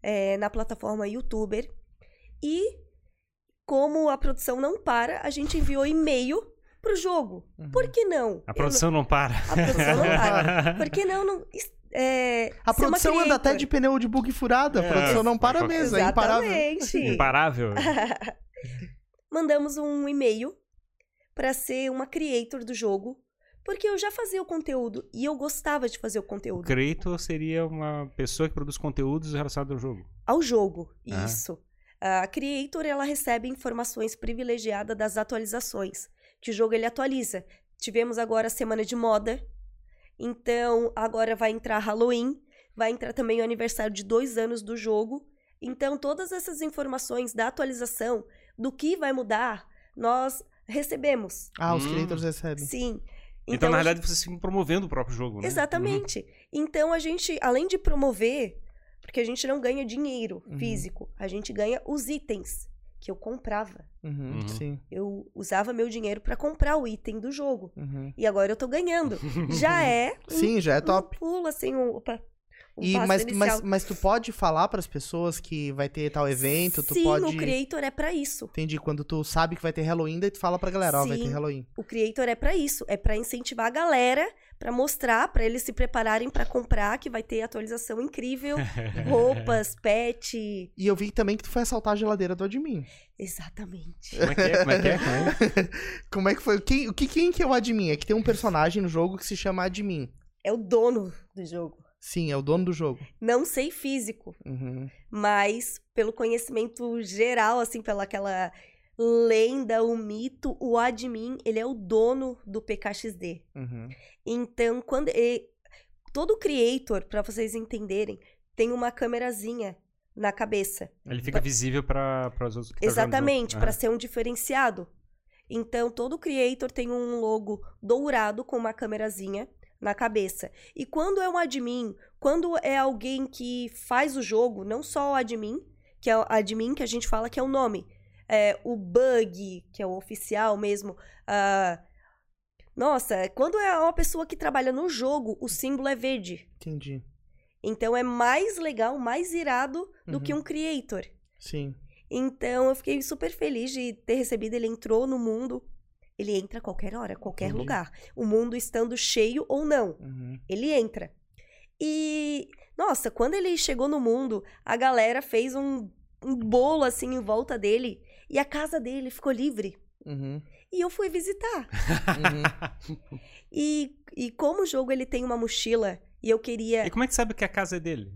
é, na plataforma YouTuber. E como a produção não para, a gente enviou e-mail pro jogo. Uhum. Por que não? A produção não para. não- a produção não para. [laughs] Por que não? não é, A produção anda até de pneu de bug furado. A É, produção não para mesmo, é imparável. Exatamente. Imparável. [laughs] mandamos um e-mail para ser uma creator do jogo, porque eu já fazia o conteúdo e eu gostava de fazer o O conteúdo creator seria uma pessoa que produz conteúdos relacionados ao jogo. ao jogo. Ah. Isso. A creator ela recebe informações privilegiadas das atualizações, que o jogo ele atualiza. Tivemos agora a semana de moda, então agora vai entrar Halloween, vai entrar também o aniversário de dois anos do jogo. Então todas essas informações da atualização, do que vai mudar, nós recebemos. Ah, os Hum. creators recebem. Sim. Então, na a verdade, vocês ficam promovendo o próprio jogo, né? Exatamente. Então a gente, além de promover, porque a gente não ganha dinheiro Uhum. físico, a gente ganha os itens que eu comprava. Uhum, Uhum. Sim. Eu usava meu dinheiro para comprar o item do jogo. Uhum. E agora eu tô ganhando. [laughs] Já é um, Sim, já é top. um pulo assim, um, opa, o E, passo mas, mas, mas tu pode falar pras pessoas que vai ter tal evento, tu Sim, pode... o Creator é pra isso. Entendi, quando tu sabe que vai ter Halloween, daí tu fala pra galera, ó, vai ter Sim. Halloween. O Creator é pra isso, é pra incentivar a galera, pra mostrar, pra eles se prepararem pra comprar, que vai ter atualização incrível, [laughs] roupas, pet. E eu vi também que tu foi assaltar a geladeira do admin. Exatamente. Como é que é? Como é que é? Como é? [laughs] É que foi? Quem, quem que é o admin? É que tem um personagem no jogo que se chama admin. É o dono do jogo. Sim, é o dono do jogo. Não sei físico, Uhum. mas pelo conhecimento geral, assim, pela aquela lenda, o mito, o admin, ele é o dono do PKXD. Uhum. Então, quando e- todo creator, pra vocês entenderem, tem uma câmerazinha na cabeça. Ele fica visível para os outros que tá Exatamente, junto. para ser um diferenciado. Então, todo creator tem um logo dourado com uma câmerazinha na cabeça. E quando é um admin, quando é alguém que faz o jogo, não só o admin, que é o admin que a gente fala que é o nome, é o bug, que é o oficial mesmo. ah, nossa, quando é uma pessoa que trabalha no jogo, o símbolo é verde. Entendi. Então é mais legal, mais irado do Uhum. que um creator. Sim. Então eu fiquei super feliz de ter recebido. Ele entrou no mundo. Ele entra a qualquer hora, qualquer Entendi. lugar. O mundo estando cheio ou não. Uhum. Ele entra. E, nossa, quando ele chegou no mundo, a galera fez um, um bolo assim em volta dele. E a casa dele ficou livre. Uhum. E eu fui visitar. Uhum. [laughs] E, e como o jogo ele tem uma mochila e eu queria. E como é que sabe que a casa é dele?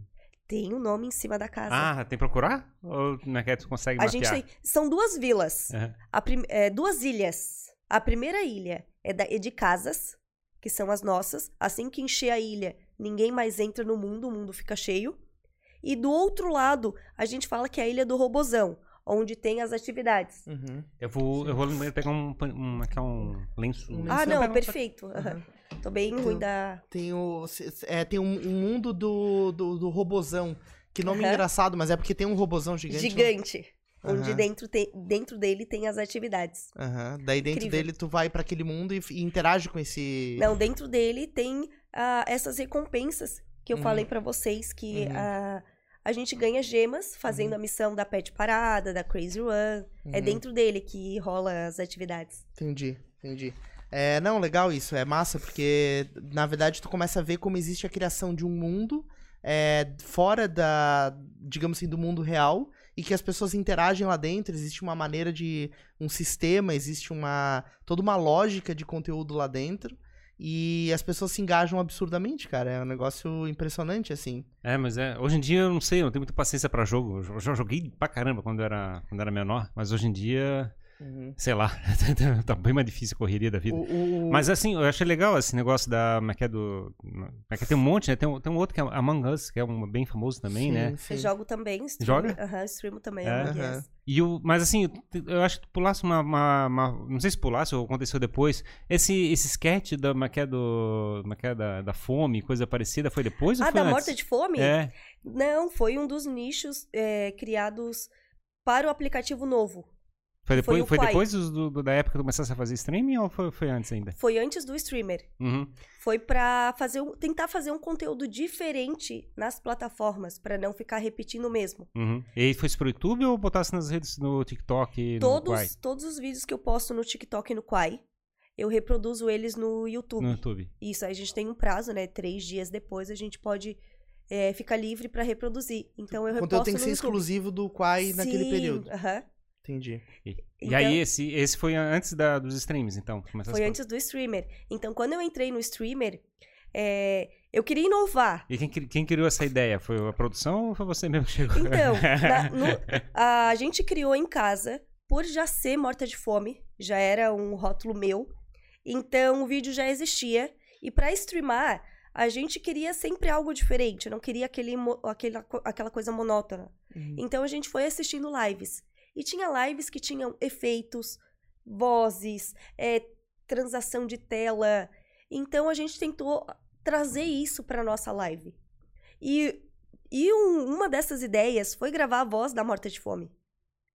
Tem o nome em cima da casa. Ah, tem que procurar? Ou como é que tu consegue a mapear? gente tem. São duas vilas. A prim- é, duas ilhas. A primeira ilha é, da- é de casas, que são as nossas. Assim que encher a ilha, ninguém mais entra no mundo, o mundo fica cheio. E do outro lado, a gente fala que é a ilha do Robozão, onde tem as atividades. Uhum. Eu vou, eu vou pegar um, um, aqui é um lenço. Um Ah, lenço. não, perfeito. aham. Tô bem ruim da. Tem o. É, tem um, um mundo do, do, do robozão. Que nome Aham. engraçado, mas é porque tem um robozão gigante. né? Gigante. Onde Aham. dentro, tem, dentro dele tem as atividades. Aham. Daí dentro Incrível. dele tu vai pra aquele mundo e, e interage com esse. Não, dentro dele tem ah, essas recompensas que eu Uhum. falei pra vocês que Uhum. ah, a gente ganha gemas fazendo a missão da Pet Parada, da Crazy Run. É Uhum. dentro dele que rola as atividades. Entendi, entendi. É, não, legal isso, é massa, porque na verdade tu começa a ver como existe a criação de um mundo é, fora da, digamos assim, do mundo real e que as pessoas interagem lá dentro, existe uma maneira de, um sistema, existe uma, toda uma lógica de conteúdo lá dentro e as pessoas se engajam absurdamente, cara, é um negócio impressionante, assim. É, mas é. Hoje em dia eu não sei, eu não tenho muita paciência pra jogo. Eu já joguei pra caramba quando era, quando era menor, mas hoje em dia, sei lá, [laughs] tá bem mais difícil a correria da vida. O, o- Mas assim, eu achei legal esse negócio da. Como é que é do. Como é que é? tem um monte, né? Tem um, tem um outro que é Among Us, que é um bem famoso também, sim, né? sim. Eu jogo também. Stream, Joga? Aham, streamo também. É? Among. Us. E o, mas assim, eu- acho que tu pulasse uma, uma- uma- Não sei se pulasse ou aconteceu depois. Esse, esse sketch da, é do, é da, da fome, coisa parecida, foi depois ou Ah, foi da antes? morte de fome? É. Não, foi um dos nichos é, criados para o aplicativo novo. Foi depois, Foi foi depois do- do- da época que tu começasse a fazer streaming ou foi, foi antes ainda? Foi antes do streamer. Uhum. Foi pra fazer um- tentar fazer um conteúdo diferente nas plataformas, pra não ficar repetindo o mesmo. Uhum. E aí foi isso pro YouTube ou botasse nas redes no TikTok e no Quai? Todos, todos os vídeos que eu posto no TikTok e no Quai, eu reproduzo eles no YouTube. No YouTube. Isso, aí a gente tem um prazo, né? Três dias depois a gente pode é, ficar livre pra reproduzir. Então eu O reposto conteúdo tem que ser YouTube. exclusivo do Quai naquele Sim, período. aham. Entendi. E, e Então- aí esse, esse foi antes da, dos streams, então? Foi antes do streamer. Então, quando eu entrei no streamer, é, eu queria inovar. E quem, quem criou essa ideia? Foi a produção ou foi você mesmo que chegou? Então, [laughs] na- no- a gente criou em casa, por já ser morta de fome, já era um rótulo meu. Então, o vídeo já existia. E pra streamar, a gente queria sempre algo diferente, não queria aquele, co- aquela coisa monótona. Uhum. Então, a gente foi assistindo lives. E tinha lives que tinham efeitos, vozes, é, transação de tela. Então, a gente tentou trazer isso pra nossa live. E, e um- uma dessas ideias foi gravar a voz da Morta de Fome.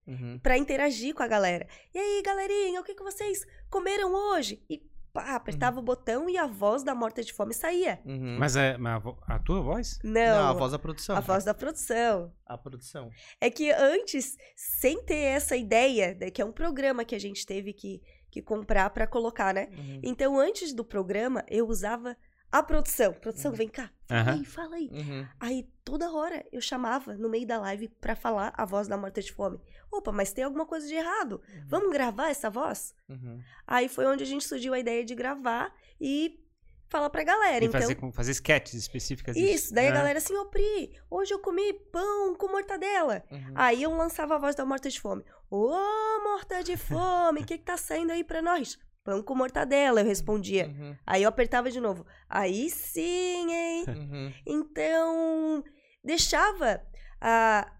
Uhum. Pra interagir com a galera. E aí, galerinha, o que, que vocês comeram hoje? E pá, apertava o botão e a voz da morta de fome saía. Uhum. Mas, é, mas a, a tua voz? Não, Não, a voz da produção. a voz da produção. A produção. É que antes, sem ter essa ideia, né, que é um programa que a gente teve que, que comprar pra colocar, né? Uhum. Então, antes do programa, eu usava a produção. Produção, vem cá. Fala Aham. aí, fala aí. Uhum. Aí, toda hora, eu chamava no meio da live pra falar a voz da morta de fome. Opa, mas tem alguma coisa de errado. Vamos gravar essa voz? Uhum. Aí foi onde a gente surgiu a ideia de gravar e falar pra galera. E então, fazer, fazer sketches específicas isso. Daí a Ah. galera assim, ô Pri, hoje eu comi pão com mortadela. Uhum. Aí eu lançava a voz da morta de fome. Ô, morta de fome, o que que tá saindo aí pra nós? Pão com mortadela, eu respondia. Uhum. Aí eu apertava de novo. Aí sim, hein? Uhum. Então, deixava a,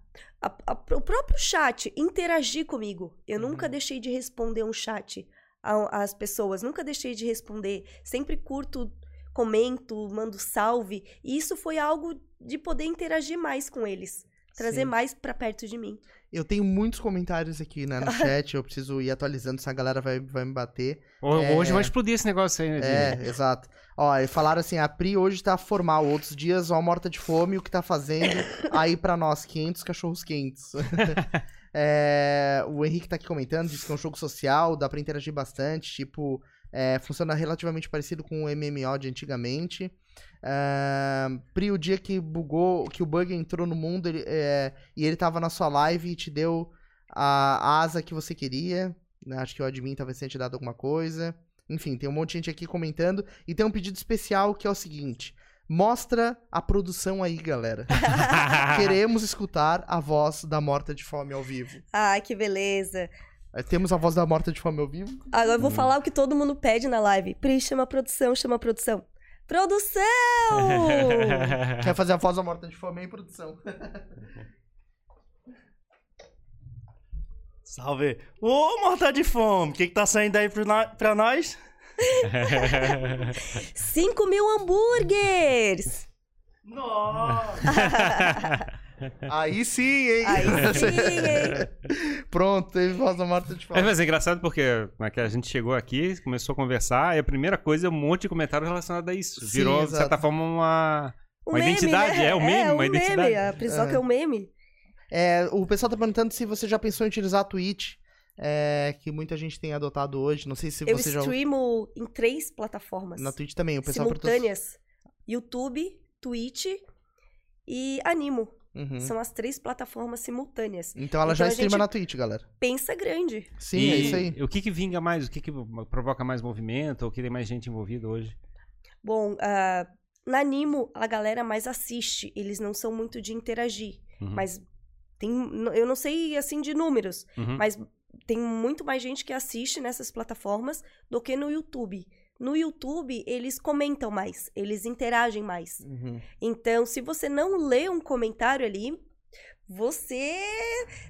a- a- o próprio chat interagir comigo. Eu nunca Uhum. deixei de responder um chat às pessoas, nunca deixei de responder. Sempre curto, comento, mando salve. E isso foi algo de poder interagir mais com eles. Trazer Sim. mais pra perto de mim. Eu tenho muitos comentários aqui né, no [laughs] chat, eu preciso ir atualizando, senão a galera vai, vai me bater. Ho- É. Hoje vai explodir esse negócio aí, né? É, exato. Ó, e falaram assim, a Pri hoje tá formal, outros dias, ó, morta de fome, o que tá fazendo aí pra nós, 500 cachorros quentes. [laughs] É, o Henrique tá aqui comentando, disse que é um jogo social, dá pra interagir bastante, tipo, é, funciona relativamente parecido com o MMO de antigamente. Pri, o dia que bugou, que o bug entrou no mundo ele, é, e ele tava na sua live e te deu a asa que você queria, né? acho que o admin talvez tenha te dado alguma coisa. Enfim, tem um monte de gente aqui comentando. E tem um pedido especial que é o seguinte: mostra a produção aí, galera. [laughs] Queremos escutar a voz da Morta de Fome ao vivo. Ai, que beleza. É, Temos a voz da Morta de Fome ao vivo? Agora Hum. eu vou falar o que todo mundo pede na live. Pri, chama a produção, chama a produção. Produção! [laughs] Quer fazer a voz da Morta de Fome aí, produção? [laughs] Salve! Ô, morta de fome! O que, que tá saindo aí pra nós? 5 mil hambúrgueres! Nossa! [laughs] Aí sim, hein? Aí [laughs] sim, hein? Pronto, teve voz da Morta de É, Fome. mas é engraçado porque como é que a gente chegou aqui, começou a conversar, e a primeira coisa é um monte de comentário relacionado a isso. Sim, Virou, de exato. certa forma, uma. Um Uma meme, identidade, né? é, um meme, é, uma um identidade. Meme. A prisão É. que é um meme. É, o pessoal tá perguntando se você já pensou em utilizar a Twitch, é, que muita gente tem adotado hoje. Não sei se Eu você já. streamo em três plataformas Na Twitch também, o pessoal perguntou- simultâneas. YouTube, Twitch e Animo. Uhum. São as três plataformas simultâneas. Então ela Então já a streama na Twitch, galera. Pensa grande. Sim, e é isso aí. O que que vinga mais? O que que provoca mais movimento? Ou que tem mais gente envolvida hoje? Bom, ah, na Animo, a galera mais assiste. Eles não são muito de interagir. Uhum. Mas tem. Eu não sei, assim, de números. Uhum. Mas tem muito mais gente que assiste nessas plataformas do que no YouTube. No YouTube, eles comentam mais, eles interagem mais. Uhum. Então, se você não lê um comentário ali, você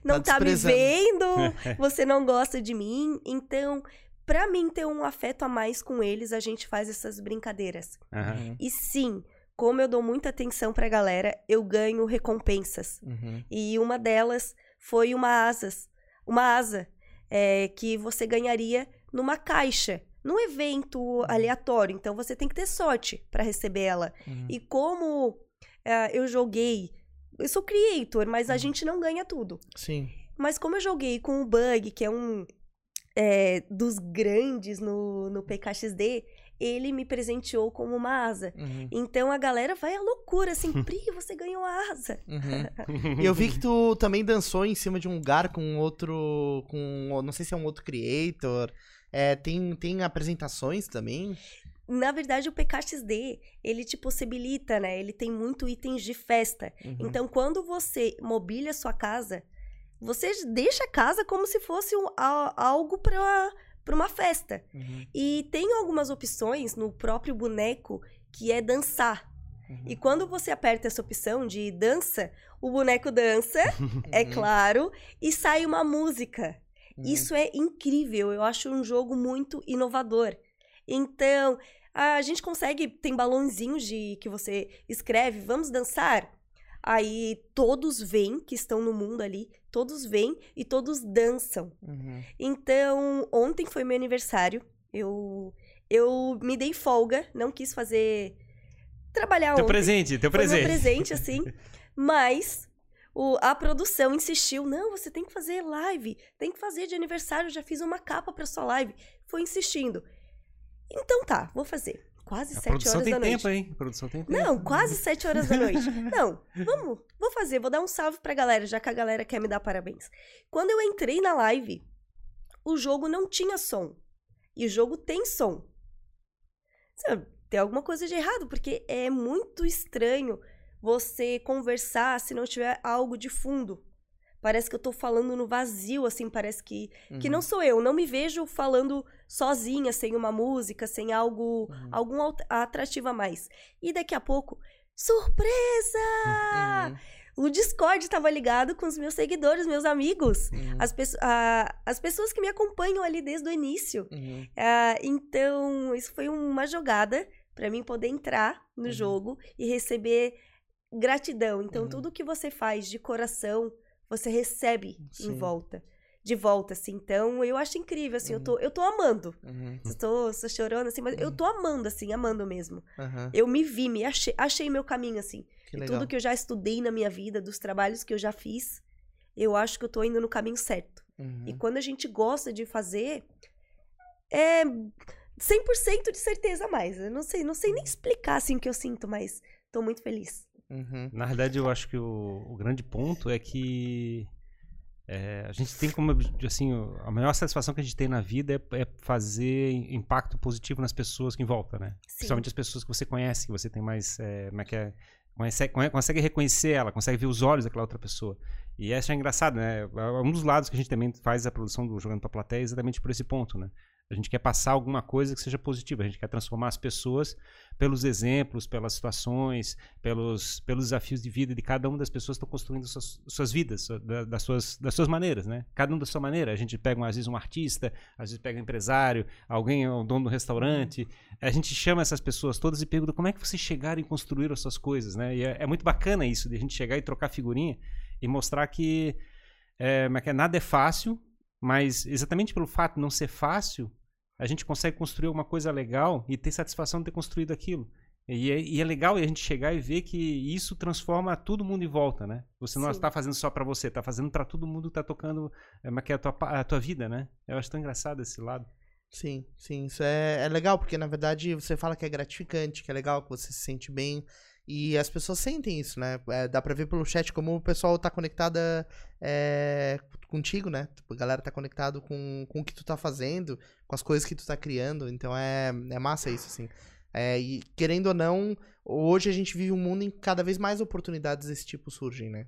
não tá, me desprezando. vendo, [laughs] você não gosta de mim. Então, pra mim ter um afeto a mais com eles, a gente faz essas brincadeiras. Uhum. E sim, como eu dou muita atenção pra galera, eu ganho recompensas. Uhum. E uma delas foi uma asas, uma asa é, que você ganharia numa caixa, num evento aleatório. Então você tem que ter sorte para receber ela. Uhum. E como é, eu joguei, eu sou creator, mas a Uhum. gente não ganha tudo. Sim. Mas como eu joguei com o Bug, que é um é, dos grandes no, no PKXD, ele me presenteou como uma asa. Uhum. Então a galera vai à loucura, assim, [laughs] Pri, você ganhou a asa. Uhum. [laughs] Eu vi que tu também dançou em cima de um lugar com outro. com. Não sei se é um outro creator. É, tem, tem apresentações também? Na verdade, o PKXD, ele te possibilita, né? Ele tem muito itens de festa. Uhum. Então, quando você mobília sua casa, você deixa a casa como se fosse um- a- algo para uma festa. Uhum. E tem algumas opções no próprio boneco que é dançar. Uhum. E quando você aperta essa opção de dança, o boneco dança, [laughs] é Uhum. claro, e sai uma música. Uhum. Isso é incrível, eu acho um jogo muito inovador. Então, a gente consegue, tem balãozinhos de que você escreve, vamos dançar? Aí todos vêm, que estão no mundo ali, todos vêm e todos dançam. Uhum. Então, ontem foi meu aniversário. Eu eu me dei folga, não quis fazer. trabalhar Teu ontem. presente, teu Foi meu presente. presente, assim. [laughs] Mas o- a produção insistiu: não, você tem que fazer live, tem que fazer de aniversário. Já fiz uma capa pra sua live. Foi insistindo. Então tá, vou fazer. Quase A sete horas da noite. tempo, hein? A produção tem tempo. Não, quase sete horas da noite. Não, vamos, vou fazer, vou dar um salve pra galera, já que a galera quer me dar parabéns. Quando eu entrei na live, o jogo não tinha som. E o jogo tem som. Tem alguma coisa de errado, porque é muito estranho você conversar se não tiver algo de fundo. Parece que eu tô falando no vazio, assim, parece que que Uhum. não sou eu, não me vejo falando sozinha, sem uma música, sem algo, Uhum. algum atrativo a mais. E daqui a pouco, surpresa! Uhum. O Discord tava ligado com os meus seguidores, meus amigos, Uhum. as, pesso- a- as pessoas que me acompanham ali desde o início. Uhum. Ah, então, isso foi uma jogada para mim poder entrar no Uhum. jogo e receber gratidão. Então, Uhum. tudo que você faz de coração, você recebe Sim. em volta. De volta, assim. Então, eu acho incrível, assim. Eu, tô, eu tô amando. Uhum. Eu tô, tô chorando, assim, mas eu tô amando, assim, amando mesmo. Uhum. Eu me vi, me achei, achei meu caminho, assim. Que De tudo que eu já estudei na minha vida, dos trabalhos que eu já fiz, eu acho que eu tô indo no caminho certo. Uhum. E quando a gente gosta de fazer, é 100% de certeza mais. Eu não sei, não sei nem explicar assim o que eu sinto, mas tô muito feliz. Uhum. Na verdade, eu acho que o, o grande ponto é que é, a gente tem como assim a maior satisfação que a gente tem na vida é, é fazer impacto positivo nas pessoas que em volta, né? Sim. Principalmente as pessoas que você conhece, que você tem mais é, como é que é Consegue, consegue reconhecer ela, consegue ver os olhos daquela outra pessoa. E isso é engraçado, né? Um dos lados que a gente também faz a produção do Jogando pra Plateia é exatamente por esse ponto, né? A gente quer passar alguma coisa que seja positiva, a gente quer transformar as pessoas pelos exemplos, pelas situações, pelos, pelos desafios de vida de cada uma das pessoas que estão construindo suas, suas vidas, das, suas, das suas maneiras, né? Cada um da sua maneira. A gente pega, às vezes, um artista, às vezes pega um empresário, alguém é o dono do restaurante. A gente chama essas pessoas todas e pergunta como é que vocês chegaram e construíram as suas coisas, né? E é, é muito bacana isso, de a gente chegar e trocar figurinha e mostrar que, como é é, nada é fácil, mas exatamente pelo fato de não ser fácil, a gente consegue construir uma coisa legal e ter satisfação de ter construído aquilo. E é, e é legal a gente chegar e ver que isso transforma todo mundo em volta, né? Você não está fazendo só para você, está fazendo para todo mundo que está tocando é, mas que é a, tua, a tua vida, né? Eu acho tão engraçado esse lado. Sim, sim, isso é, é legal, porque na verdade você fala que é gratificante, que é legal, que você se sente bem. E as pessoas sentem isso, né? É, dá pra ver pelo chat como o pessoal tá conectada é, contigo, né? Tipo, a galera tá conectado com, com o que tu tá fazendo, com as coisas que tu tá criando. Então é, é massa isso, assim. É, e querendo ou não, hoje a gente vive um mundo em que cada vez mais oportunidades desse tipo surgem, né?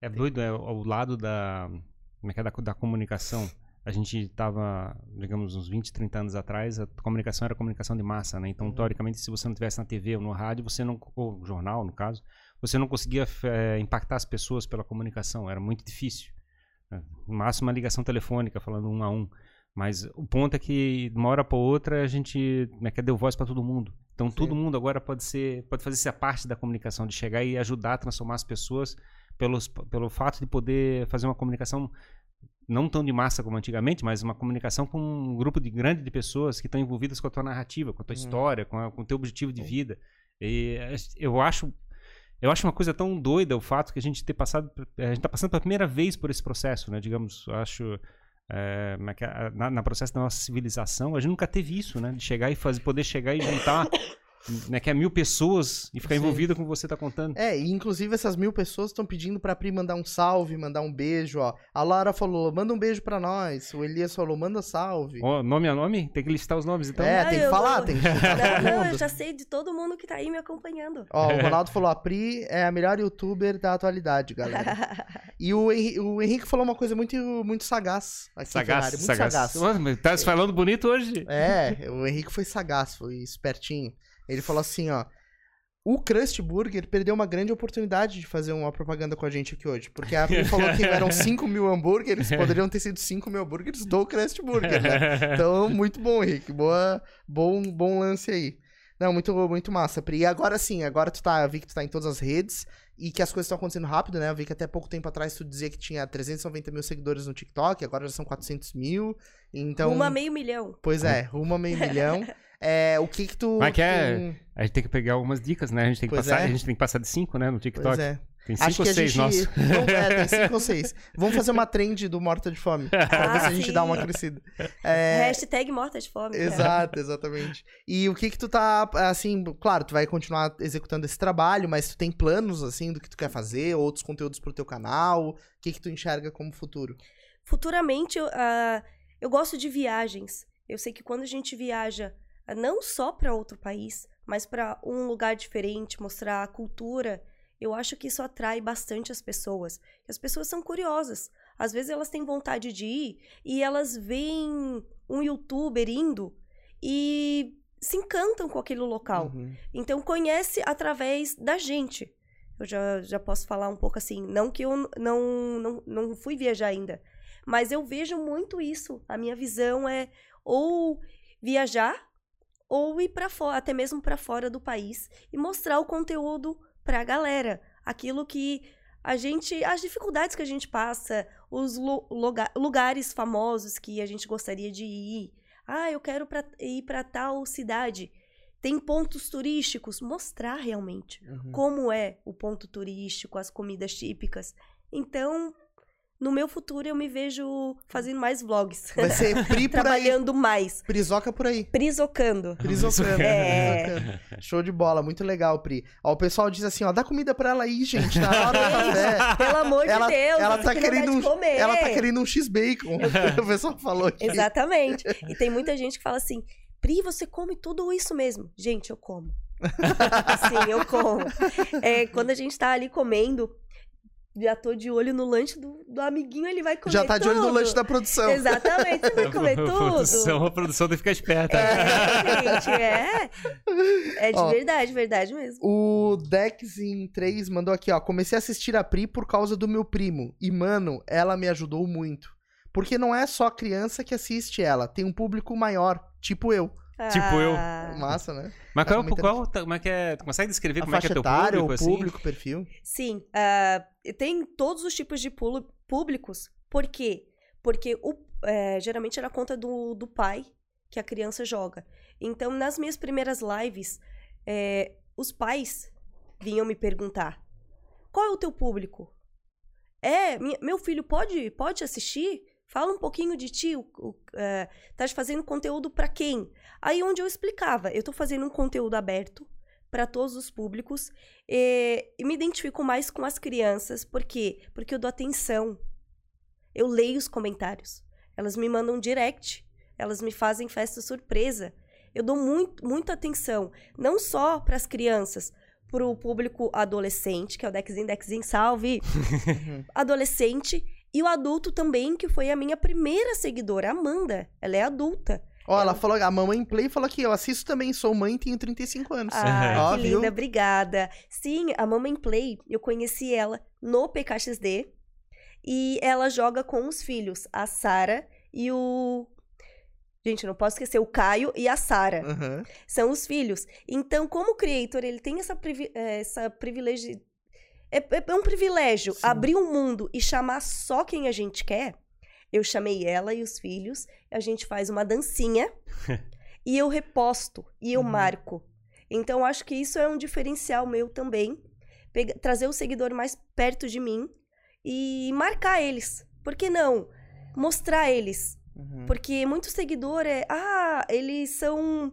É doido, é o lado da, como é que é, da, da comunicação. A gente estava, digamos, uns 20, 30 anos atrás, a comunicação era comunicação de massa, né? Então, Uhum. teoricamente, se você não tivesse na TV ou no rádio, você não, ou jornal, no caso, você não conseguia eh, impactar as pessoas pela comunicação, era muito difícil. né? No máximo, uma ligação telefônica, falando um a um. Mas o ponto é que, de uma hora para outra, a gente né, quer deu voz para todo mundo. Então, todo Sim. mundo agora pode ser, pode fazer essa parte da comunicação, de chegar e ajudar a transformar as pessoas pelos, pelo fato de poder fazer uma comunicação não tão de massa como antigamente, mas uma comunicação com um grupo de grande de pessoas que estão envolvidas com a tua narrativa, com a tua Uhum. história, com, a- com o teu objetivo de vida. E eh, eu acho eu acho uma coisa tão doida o fato que a gente ter passado a gente está passando pela primeira vez por esse processo, né? Digamos, eu acho eh, é é? na, na processo da nossa civilização, a gente nunca teve isso, né? De chegar e fazer, poder chegar e juntar né, que é mil pessoas e ficar Sim. envolvida com o que você está contando. É, e inclusive essas mil pessoas estão pedindo pra Pri mandar um salve, mandar um beijo, ó. A Lara falou, manda um beijo pra nós. O Elias falou, manda salve. Ó, nome a nome? Tem que listar os nomes, então. É, Ah, tem que falar, vou- tem que chutar Não, não, eu já sei de todo mundo que tá aí me acompanhando. Ó, o Ronaldo falou, a Pri é a melhor youtuber da atualidade, galera. [laughs] E o, Henri- o Henrique falou uma coisa muito, muito sagaz aqui, Sagaz, Ferrari, muito sagaz. sagaz. Tá se falando bonito hoje? É, o Henrique foi sagaz, foi espertinho. Ele falou assim, ó. O Crust Burger perdeu uma grande oportunidade de fazer uma propaganda com a gente aqui hoje. Porque a Pri falou que eram [laughs] 5 mil hambúrgueres, poderiam ter sido 5 mil hambúrgueres do Crust Burger, né? [laughs] Então, muito bom, Henrique. Boa, bom, bom lance aí. Não, muito, muito massa, Pri. E agora sim, agora tu tá, eu vi que tu tá em todas as redes e que as coisas estão acontecendo rápido, né? Eu vi que até pouco tempo atrás tu dizia que tinha 390 mil seguidores no TikTok, agora já são 400 mil. Então. Uma meio milhão. Pois é, rumo a meio milhão. [laughs] É, o que que tu. Mas que é- A gente tem que pegar algumas dicas, né? A gente tem que, Pois passar, é. a gente tem que passar de 5, né? No TikTok. Pois é. Tem 5 Acho ou que a 6 gente. nossos. [laughs] Vamos- é, tem cinco ou seis. Vamos fazer uma trend do Morta de Fome. [laughs] Pra ver se a gente sim. dá uma crescida. É, Hashtag morta de fome. Exato, exatamente. E o que que tu tá, assim, claro, tu vai continuar executando esse trabalho, mas tu tem planos, assim, do que tu quer fazer, outros conteúdos pro teu canal? O que que tu enxerga como futuro? Futuramente, eu, ah, eu gosto de viagens. Eu sei que quando a gente viaja, ah, não só para outro país, mas para um lugar diferente, mostrar a cultura, eu acho que isso atrai bastante as pessoas. As pessoas são curiosas. Às vezes elas têm vontade de ir e elas veem um youtuber indo e se encantam com aquele local. Uhum. Então conhece através da gente. Eu já, já posso falar um pouco assim, não que eu não, não, não fui viajar ainda, mas eu vejo muito isso. A minha visão é ou viajar ou ir para fora, até mesmo para fora do país e mostrar o conteúdo para a galera, aquilo que a gente, as dificuldades que a gente passa, os lu- lugar- lugares famosos que a gente gostaria de ir. Ah, eu quero pra, ir para tal cidade tem pontos turísticos, mostrar realmente Uhum. como é o ponto turístico, as comidas típicas. Então, no meu futuro eu me vejo fazendo mais vlogs, Vai ser [laughs] Pri por aí. trabalhando mais, Prisoca por aí. prisocando. Prisocando. É. prisocando. Show de bola, muito legal, Pri. Ó, o pessoal diz assim, ó, dá comida pra ela aí, gente, na hora do café. Pelo amor de Ela- Deus, ela tá que querendo de um- comer. Ela tá querendo um X-Bacon. [laughs] [laughs] o pessoal falou aqui. Exatamente. E tem muita gente que fala assim, Pri, você come tudo isso mesmo? Gente, eu como. Sim, eu como. É, quando a gente tá ali comendo, já tô de olho no lanche do, do amiguinho, ele vai comer Já tá de olho no tudo. lanche da produção. Exatamente, você vai comer [laughs] A tudo. produção, a produção tem que ficar esperta. É, gente, é. É de Ó. verdade, verdade mesmo. O Dex em 3 mandou aqui, ó. Comecei a assistir a Pri por causa do meu primo. E, mano, ela me ajudou muito. Porque não é só criança que assiste ela, tem um público maior, tipo eu. Tipo eu. Ah, Massa, né? Mas qual, comentando. qual, tá- como é que é? Tu consegue descrever A como é que é teu etária, público, o assim? público, perfil. Sim, ah, tem todos os tipos de pulo- públicos. Por quê? Porque o, é, geralmente era a conta do, do pai que a criança joga. Então, nas minhas primeiras lives, é, os pais vinham me perguntar: qual é o teu público? É, mi- meu filho pode, pode assistir? Fala um pouquinho de ti. O, o, é, tá fazendo conteúdo para quem? Aí onde eu explicava, eu tô fazendo um conteúdo aberto para todos os públicos e, e me identifico mais com as crianças, por quê? Porque eu dou atenção. Eu leio os comentários. Elas me mandam direct, elas me fazem festa surpresa. Eu dou muito, muita atenção, não só para as crianças, para o público adolescente, que é o Dexin Dexin Salve, [laughs] adolescente, e o adulto também, que foi a minha primeira seguidora, Amanda. Ela é adulta. Ó, ela falou, a mamãe Play falou aqui, eu assisto também, sou mãe e tenho 35 anos. Ah, Ó, que viu? linda, obrigada. Sim, a Mamãe Play, eu conheci ela no PKXD e ela joga com os filhos, a Sara e o Gente, eu não posso esquecer o Caio e a Sara. Aham. São os filhos. Então, como creator, ele tem essa, privi eh, essa privilégio. É, é- é um privilégio Sim. abrir um mundo e chamar só quem a gente quer. Eu chamei ela e os filhos, a gente faz uma dancinha [laughs] e eu reposto e eu Uhum. marco. Então, acho que isso é um diferencial meu também. Pega- trazer o seguidor mais perto de mim e marcar eles. Por que não? Mostrar eles. Uhum. Porque muitos seguidores, é, ah, eles são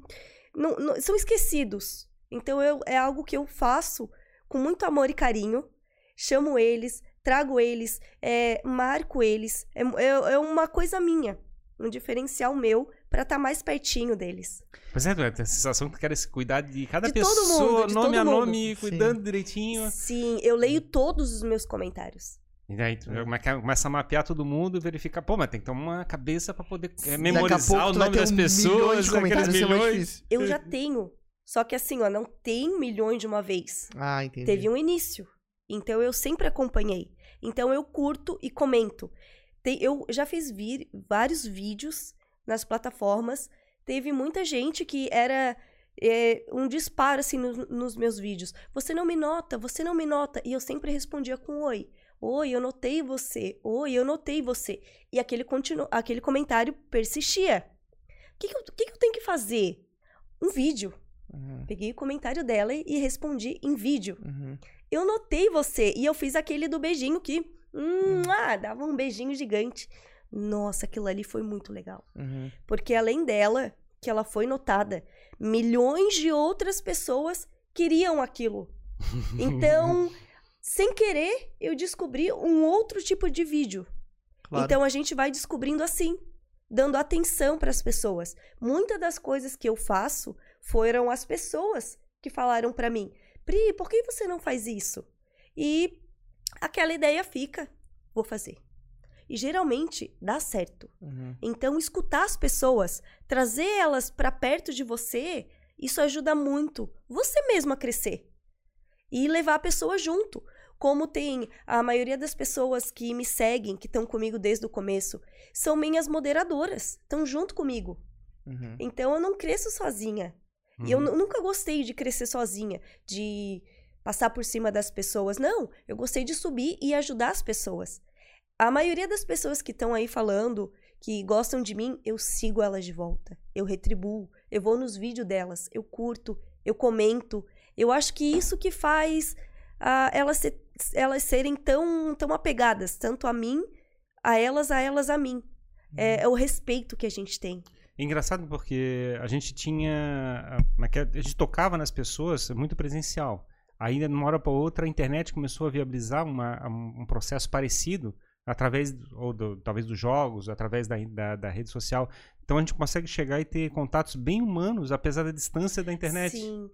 não- não- são esquecidos. Então eu, é algo que eu faço com muito amor e carinho. Chamo eles, trago eles, é, marco eles. É, é- é uma coisa minha, um diferencial meu pra estar mais pertinho deles. Pois é, tu tem a sensação que tu quer se cuidar de cada De todo pessoa, mundo, de nome todo a mundo. nome, Sim. cuidando direitinho. Sim, eu leio todos os meus comentários. E daí tu come- começa a mapear todo mundo e verificar, pô, mas tem que ter uma cabeça pra poder é, Sim. Memorizar pouco o nome ter das um milhões pessoas, de aqueles é milhões. Eu já tenho. Só que assim, ó, não tem milhões de uma vez. Ah, entendi. Teve um início. Então eu sempre acompanhei. Então eu curto e comento. Tem- eu já fiz vi- vários vídeos nas plataformas. Teve muita gente que era é, um disparo assim no- nos meus vídeos. Você não me nota, você não me nota. E eu sempre respondia com oi. Oi, eu notei você. Oi, eu notei você. E aquele, continu... aquele comentário persistia. O que, que, eu, que que eu tenho que fazer? Um vídeo. Uhum, Peguei o comentário dela e- respondi em vídeo. uhum. Eu notei você. E eu fiz aquele do beijinho que. Hum, ah, dava um beijinho gigante. Nossa, aquilo ali foi muito legal. Uhum. Porque além dela, que ela foi notada, milhões de outras pessoas queriam aquilo. [laughs] Então, sem querer, eu descobri um outro tipo de vídeo. Claro. Então a gente vai descobrindo assim, dando atenção para as pessoas. Muitas das coisas que eu faço foram as pessoas que falaram para mim: "Pri, por que você não faz isso?" E aquela ideia fica, vou fazer. E geralmente dá certo. Uhum. Então, escutar as pessoas, trazer elas para perto de você, isso ajuda muito você mesmo a crescer. E levar a pessoa junto. Como tem a maioria das pessoas que me seguem, que estão comigo desde o começo, são minhas moderadoras, estão junto comigo. Uhum. Então eu não cresço sozinha. E eu nu- nunca gostei de crescer sozinha, de passar por cima das pessoas. Não, eu gostei de subir e ajudar as pessoas. A maioria das pessoas que estão aí falando, que gostam de mim, eu sigo elas de volta. Eu retribuo, eu vou nos vídeos delas, eu curto, eu comento. Eu acho que isso que faz ah, elas, se- elas serem tão, tão apegadas, tanto a mim, a elas, a elas a mim. É, é o respeito que a gente tem. É engraçado porque a gente tinha. naquela- A gente tocava nas pessoas muito presencial. Aí, de uma hora para outra, a internet começou a viabilizar uma- um processo parecido, através, ou do- talvez dos jogos, através da, da, da rede social. Então a gente consegue chegar e ter contatos bem humanos, apesar da distância da internet. Sim.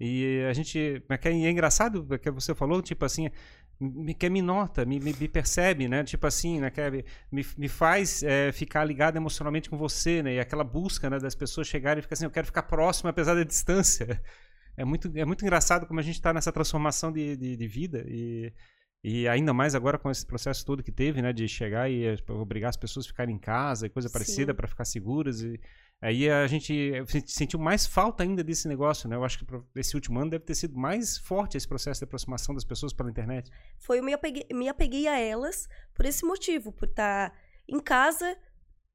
E a gente. é que É engraçado o que você falou, tipo assim, me, me nota, me, me, me percebe, né? Tipo assim, né? Que me, me faz é, ficar ligado emocionalmente com você, né? E aquela busca né, das pessoas chegarem e ficar assim, eu quero ficar próximo apesar da distância. [laughs] É muito, é muito engraçado como a gente está nessa transformação de, de, de vida e. E ainda mais agora com esse processo todo que teve, né, de chegar e eh, obrigar as pessoas a ficarem em casa e coisa parecida para ficar seguras. E aí a gente eh, se- sentiu mais falta ainda desse negócio, né? Eu acho que esse último ano deve ter sido mais forte esse processo de aproximação das pessoas pela internet. foi eu me apeguei, me apeguei a elas por esse motivo, por estar em casa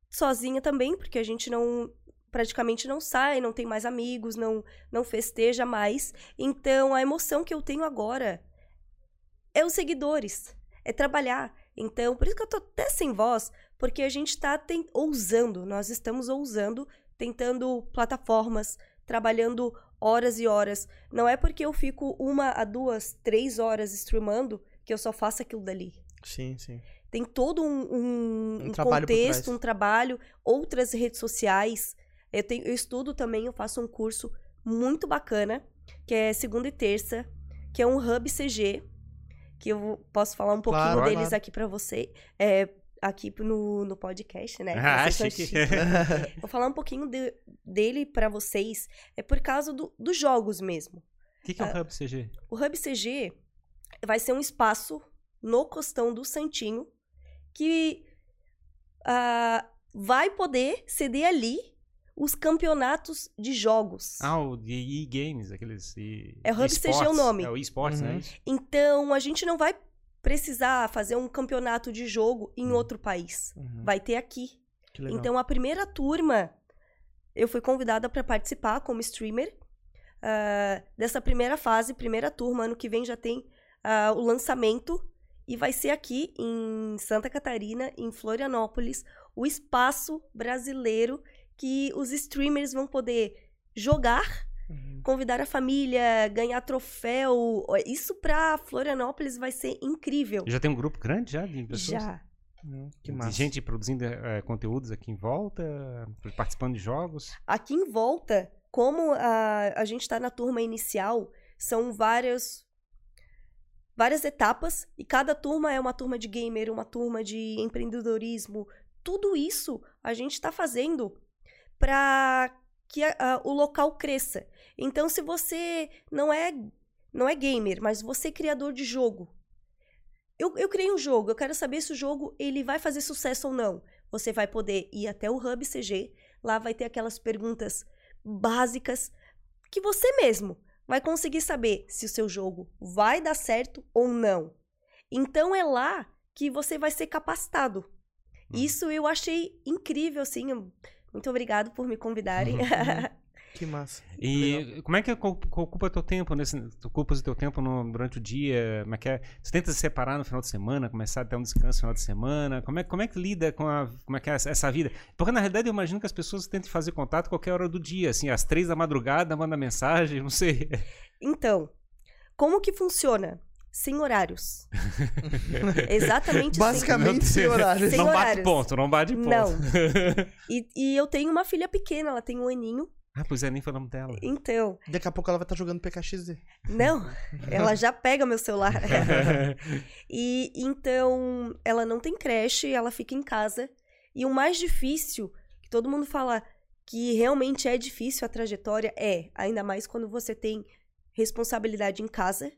sozinha também, porque a gente não praticamente não sai, não tem mais amigos, não não festeja mais. Então a emoção que eu tenho agora é os seguidores, é trabalhar. Então, por isso que eu tô até sem voz, porque a gente tá ten- ousando, nós estamos ousando, tentando plataformas, trabalhando horas e horas. Não é porque eu fico uma a duas, três horas streamando que eu só faço aquilo dali. Sim, sim. Tem todo um, um- Um um contexto, um trabalho, outras redes sociais. Eu, tenho, eu estudo também, eu faço um curso muito bacana, que é segunda e terça, que é um Hub CG, que eu posso falar um pouquinho Claro, deles claro. aqui pra você, é, aqui no, no podcast, né? [laughs] Ah, chique. chiques. [laughs] Vou falar um pouquinho de- dele pra vocês, é por causa do- dos jogos mesmo. O que, que é o Hub CG? O Hub CG vai ser um espaço no costão do Santinho que ah, vai poder ceder ali os campeonatos de jogos. Ah, o de e-games, aqueles. E, É Hub CG o esportes. nome. É o esportes, Uhum. né? Então a gente não vai precisar fazer um campeonato de jogo em Hum. outro país. Uhum. Vai ter aqui. Que legal. Então, a primeira turma, eu fui convidada para participar como streamer ah, dessa primeira fase, primeira turma. Ano que vem já tem ah, o lançamento e vai ser aqui em Santa Catarina, em Florianópolis, o espaço brasileiro que os streamers vão poder jogar, Uhum. convidar a família, ganhar troféu. Isso para Florianópolis vai ser incrível. Já tem um grupo grande já de pessoas? Já. Uhum. Que De massa. gente produzindo eh, conteúdos aqui em volta, participando de jogos. Aqui em volta, como a, a gente está na turma inicial, são várias várias etapas e cada turma é uma turma de gamer, uma turma de empreendedorismo. Tudo isso a gente está fazendo para que a- a- o local cresça. Então, se você não é não é gamer, mas você é criador de jogo, eu, eu criei um jogo, eu quero saber se o jogo ele vai fazer sucesso ou não. Você vai poder ir até o Hub CG, lá vai ter aquelas perguntas básicas que você mesmo vai conseguir saber se o seu jogo vai dar certo ou não. Então é lá que você vai ser capacitado. Isso eu achei incrível, assim. Muito obrigado por me convidarem. [laughs] [laughs] Que massa. E como é que ocupa teu tempo nesse, tu ocupas o teu tempo no- durante o dia? Como é que é? Você tenta se separar no final de semana, começar a ter um descanso no final de semana? Como é, como é que lida com a, como é que é essa, vida? Porque na realidade eu imagino que as pessoas tentem fazer contato a qualquer hora do dia, assim, às três da madrugada, manda mensagem, não sei. então, como que funciona? Sem horários. [laughs] Exatamente sem Basicamente sem horário. Sem não bate horários. ponto, não bate ponto. Não. [laughs] E, e eu tenho uma filha pequena, ela tem um aninho. ah, pois é, nem falamos dela. Então, Daqui a pouco ela vai estar jogando PKXD. não, ela já pega meu celular. [laughs] E então ela não tem creche, ela fica em casa. E o mais difícil, que todo mundo fala que realmente é difícil a trajetória, é, ainda mais quando você tem responsabilidade em casa.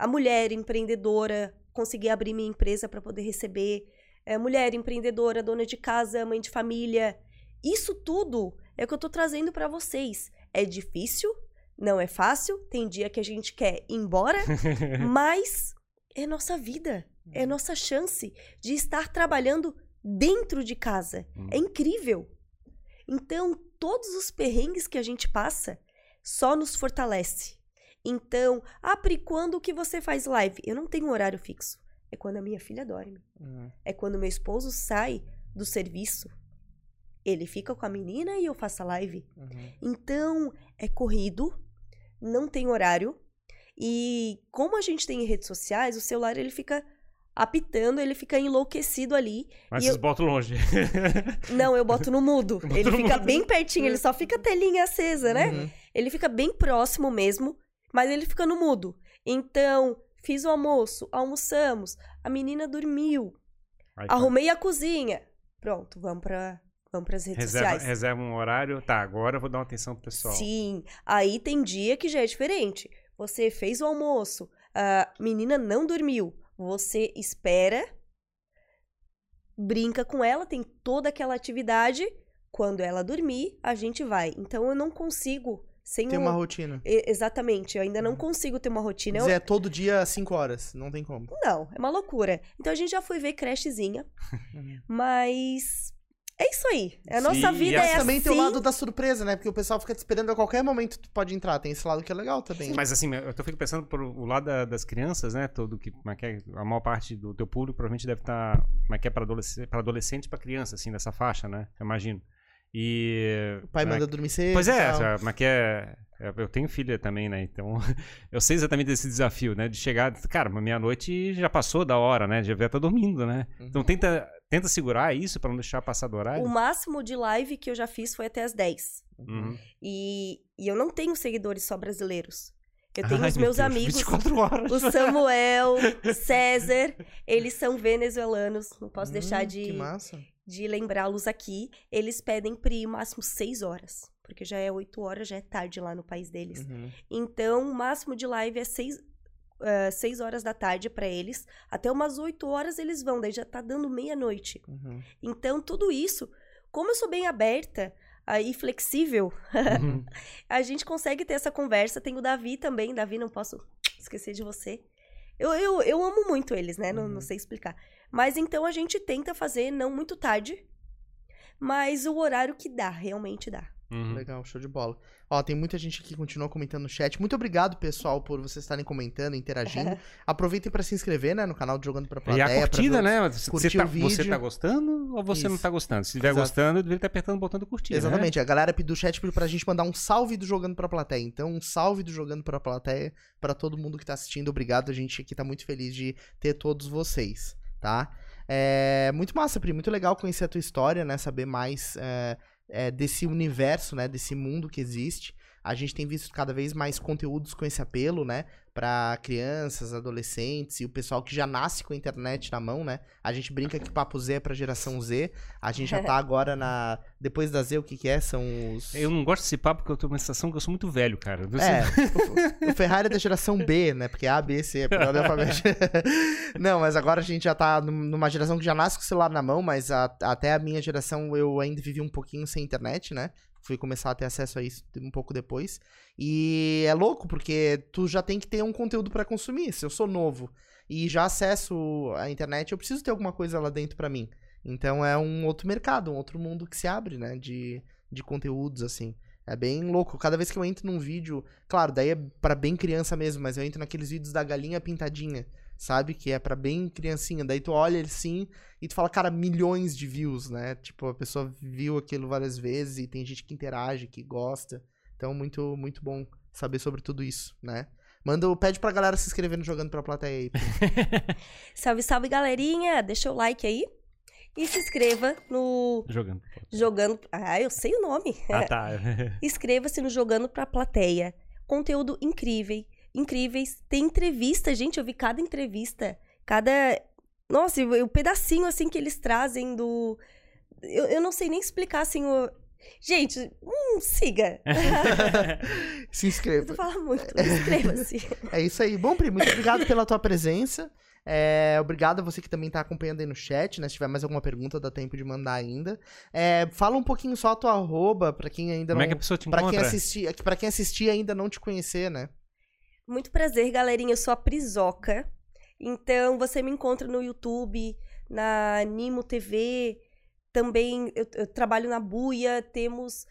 A mulher empreendedora, conseguir abrir minha empresa para poder receber. É, mulher empreendedora, dona de casa, mãe de família. Isso tudo é o que eu tô trazendo para vocês. É difícil, não é fácil, tem dia que a gente quer ir embora, [laughs] mas é nossa vida, é nossa chance de estar trabalhando dentro de casa. É incrível. Então, todos os perrengues que a gente passa só nos fortalece. Então, ah, Pri, quando que você faz live? Eu não tenho um horário fixo. É quando a minha filha dorme. É quando meu esposo sai do serviço. Ele fica com a menina e eu faço a live. Então, é corrido, não tem horário. E como a gente tem redes sociais, o celular ele fica apitando, ele fica enlouquecido ali. Mas vocês eu- botam longe. [laughs] Não, eu boto no mudo. [laughs] Boto ele no fica mudo. bem pertinho, ele só fica a telinha acesa, né? Uhum. Ele fica bem próximo mesmo, mas ele fica no mudo. Então, fiz o almoço, almoçamos, a menina dormiu, Aí tá. arrumei a cozinha. Pronto, vamos para vamos as redes reserva, sociais. reserva um horário. Tá, agora eu vou dar uma atenção pro pessoal. Sim, aí tem dia que já é diferente. Você fez o almoço, a menina não dormiu, você espera, brinca com ela, tem toda aquela atividade. Quando ela dormir, a gente vai. Então eu não consigo sem Tem um- uma rotina. E- Exatamente, eu ainda não consigo ter uma rotina. Eu- Dizer, é todo dia 5 horas. Não tem como. Não, é uma loucura. Então a gente já foi ver crechezinha, Uhum. [laughs] mas é isso aí. A nossa Sim, e vida é Também assim. tem o lado da surpresa, né? Porque o pessoal fica te esperando a qualquer momento tu pode entrar. Tem esse lado que é legal também. Sim, mas assim, eu tô fico pensando por o lado da- das crianças, né? Todo que, como é que é, a maior parte do teu público provavelmente deve estar, como é que é para adolescente, para adolescente, para criança, assim, dessa faixa, né? Eu imagino. E O pai é manda dormir cedo. Pois é, essa- como é que é? Eu tenho filha também, né? Então, [laughs] eu sei exatamente desse desafio, né? De chegar, cara, mas meia-noite já passou da hora, né? Já estar dormindo, né? Então tenta, tenta segurar isso para não deixar passar do horário. O máximo de live que eu já fiz foi até as 10. Uhum. E, e eu não tenho seguidores só brasileiros. Eu tenho Ai, os meu meus Deus, amigos, 24 horas. o Samuel, o [laughs] César, eles são venezuelanos, não posso Hum, deixar Que de, massa. De lembrá-los aqui. Eles pedem pri máximo 6 horas, porque já é 8 horas, já é tarde lá no país deles. Uhum. Então, o máximo de live é 6 seis horas da tarde pra eles. Até umas 8 horas eles vão, daí já tá dando meia-noite. Uhum. Então, tudo isso, como eu sou bem aberta ah, e flexível, Uhum. [laughs] a gente consegue ter essa conversa. Tem o Davi também. Davi, não posso esquecer de você. Eu, eu, eu amo muito eles, né? Não, não Uhum. sei explicar. Mas então a gente tenta fazer não muito tarde, mas o horário que dá, realmente dá. Uhum. Legal, show de bola. Ó, tem muita gente que continua comentando no chat. Muito obrigado, pessoal, por vocês estarem comentando, interagindo. [laughs] Aproveitem pra se inscrever, né, no canal do Jogando pra E Plateia. a pra curtida, né? Você, tá, você tá gostando ou você não Isso. tá gostando? Se estiver gostando, deveria estar apertando o botão do curtir. né? Exatamente, a galera do chat pediu pra gente mandar um salve do Jogando pra Plateia. Então, um salve do Jogando pra Plateia pra todo mundo que tá assistindo. Obrigado, a gente aqui tá muito feliz de ter todos vocês, tá? É muito massa, Pri, muito legal conhecer a tua história, né? Saber mais é, é, desse universo, né? Desse mundo que existe. A gente tem visto cada vez mais conteúdos com esse apelo, né? Pra crianças, adolescentes e o pessoal que já nasce com a internet na mão, né? A gente brinca que Papo Z é pra geração Z. A gente já tá [laughs] agora na. Depois da Z, o que que é? São os. Eu não gosto desse papo porque eu tô uma sensação que eu sou muito velho, cara. Você- É, o, o Ferrari é da geração B, né? Porque A, B, C, é por alfabética. [laughs] Não, mas agora a gente já tá num- numa geração que já nasce com o celular na mão, mas a- até a minha geração eu ainda vivi um pouquinho sem internet, né? Fui começar a ter acesso a isso um pouco depois. E é louco, porque tu já tem que ter um conteúdo pra consumir. Se eu sou novo e já acesso a internet, eu preciso ter alguma coisa lá dentro pra mim. Então é um outro mercado, um outro mundo que se abre, né? De, de conteúdos, assim. É bem louco. Cada vez que eu entro num vídeo, claro, daí é pra bem criança mesmo, mas eu entro naqueles vídeos da galinha pintadinha, sabe? Que é pra bem criancinha. Daí tu olha assim e tu fala, cara, milhões de views, né? Tipo, a pessoa viu aquilo várias vezes e tem gente que interage, que gosta. Então, muito, muito bom saber sobre tudo isso, né? Manda, pede pra galera se inscrever no Jogando Pra Plateia aí. [laughs] Salve, salve, galerinha! Deixa o like aí. E se inscreva no Jogando. Jogando. Ah, eu sei o nome. Ah, tá. [laughs] Inscreva-se no Jogando pra Plateia. Conteúdo incrível, incríveis. Tem entrevista, gente. Eu vi cada entrevista. Cada. Nossa, o pedacinho assim que eles trazem do. Eu, eu não sei nem explicar assim o. Gente, hum, siga. [laughs] se Não inscreva. fala muito. Inscreva-se. [laughs] É isso aí. Bom, Pri, muito obrigado pela tua presença. É, obrigado a você que também tá acompanhando aí no chat, né? Se tiver mais alguma pergunta, dá tempo de mandar ainda. É, fala um pouquinho só a tua arroba, pra quem ainda Como não... é que a pessoa te Pra quem, encontra? assistir, pra quem assistir e ainda não te conhecer, né? Muito prazer, galerinha. Eu sou a Prisoca. Então, você me encontra no YouTube, na Nimo TV. Também eu, eu trabalho na Buia. Temos.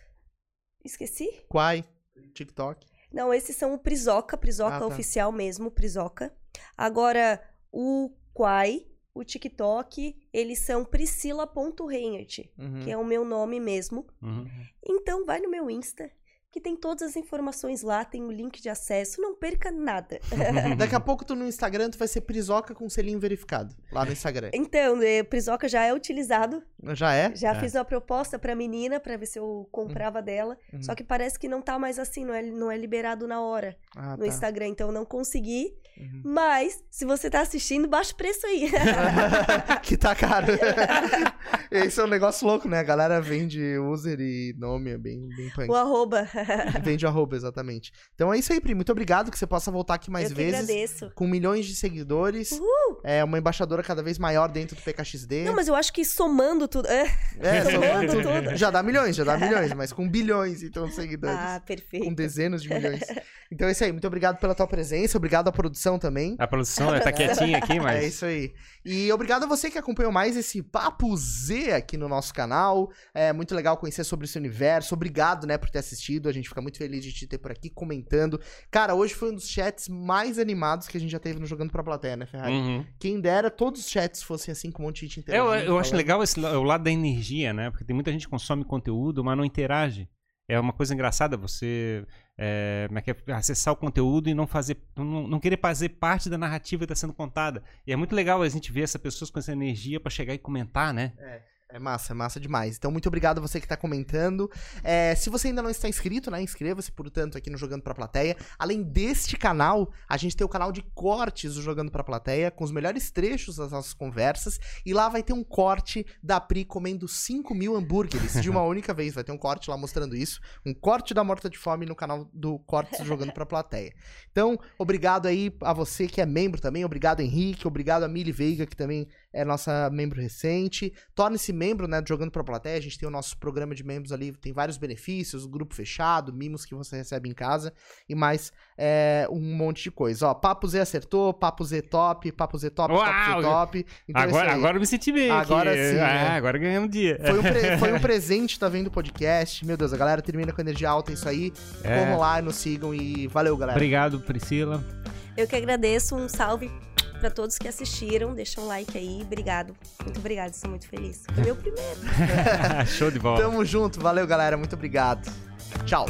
Esqueci? Quai, TikTok. Não, esses são o Prisoca, Prisoca Ah, tá. oficial mesmo, Prisoca. Agora, o Quai, o TikTok, eles são Priscila.reinert, Uhum. que é o meu nome mesmo. Uhum. Então, vai no meu Insta, que tem todas as informações lá, tem o link de acesso, não perca nada. [laughs] Daqui a pouco tu no Instagram tu vai ser prisoca com selinho verificado. Lá no Instagram. Então, eh, Prisoca já é utilizado. Já é? Já É. fiz uma proposta pra menina pra ver se eu comprava dela. Uhum. Só que parece que não tá mais assim, não é, não é liberado na hora Ah, no tá. Instagram. Então eu não consegui. Uhum. Mas, se você tá assistindo, baixa o preço aí. [laughs] [laughs] que tá caro. Esse é um negócio louco, né? A galera vende user e nome, é bem, bem punk. o arroba. [laughs] Vende arroba, exatamente. Então é isso aí, Pri. Muito obrigado que você possa voltar aqui mais eu vezes. agradeço. Com milhões de seguidores. É uma embaixadora cada vez maior dentro do PKXD. Não, mas eu acho que somando tudo. É, [laughs] É, somando tudo. Já dá milhões, já dá milhões, mas com bilhões então de seguidores. Ah, com perfeito. dezenas de milhões. [laughs] Então é isso aí. Muito obrigado pela tua presença. Obrigado à produção também. A produção ela tá [laughs] quietinha aqui, mas. É isso aí. E obrigado a você que acompanhou mais esse Papo Z aqui no nosso canal. É muito legal conhecer sobre esse universo. Obrigado, né, por ter assistido. A gente fica muito feliz de te ter por aqui comentando. Cara, hoje foi um dos chats mais animados que a gente já teve no Jogando pra Plateia, né, Ferrari? Uhum. Quem dera todos os chats fossem assim, com um monte de gente Eu, interagindo. eu acho falando. legal esse, o lado da energia, né? Porque tem muita gente que consome conteúdo, mas não interage. É uma coisa engraçada você é, é é? acessar o conteúdo e não fazer, não, não querer fazer parte da narrativa que está sendo contada. E é muito legal a gente ver essas pessoas com essa energia para chegar e comentar, né? É massa, é massa demais. Então, muito obrigado a você que tá comentando. É, se você ainda não está inscrito, né, inscreva-se, portanto, aqui no Jogando Pra Plateia. Além deste canal, a gente tem o canal de cortes do Jogando Pra Plateia, com os melhores trechos das nossas conversas. E lá vai ter um corte da Pri comendo 5 mil hambúrgueres de uma [laughs] única vez. Vai ter um corte lá mostrando isso. Um corte da Morta de Fome no canal do Cortes do Jogando Pra Plateia. Então, obrigado aí a você que é membro também. Obrigado, Henrique. Obrigado a Mili Veiga, que também é nossa membro recente. Torne-se membro, né, do Jogando Pra Plateia. A gente tem o nosso programa de membros ali, tem vários benefícios, grupo fechado, mimos que você recebe em casa e mais é, um monte de coisa. Ó, Papo Z acertou, Papo Z top, Papo Z top, Papo Uau! Z top. Então é agora, aí. agora eu me senti bem. aqui. Agora sim, Ah, né? agora ganhamos dia. Foi um, pre- foi um [laughs] presente tá vendo o podcast. Meu Deus, a galera termina com energia alta, é isso aí. É. Corram lá, nos sigam e valeu, galera. Obrigado, Priscila. Eu que agradeço. Um salve pra todos que assistiram. Deixa um like aí. Obrigado. Muito obrigada. Estou muito feliz. Foi meu primeiro. [laughs] Show de bola. Tamo junto, valeu, galera. Muito obrigado. Tchau.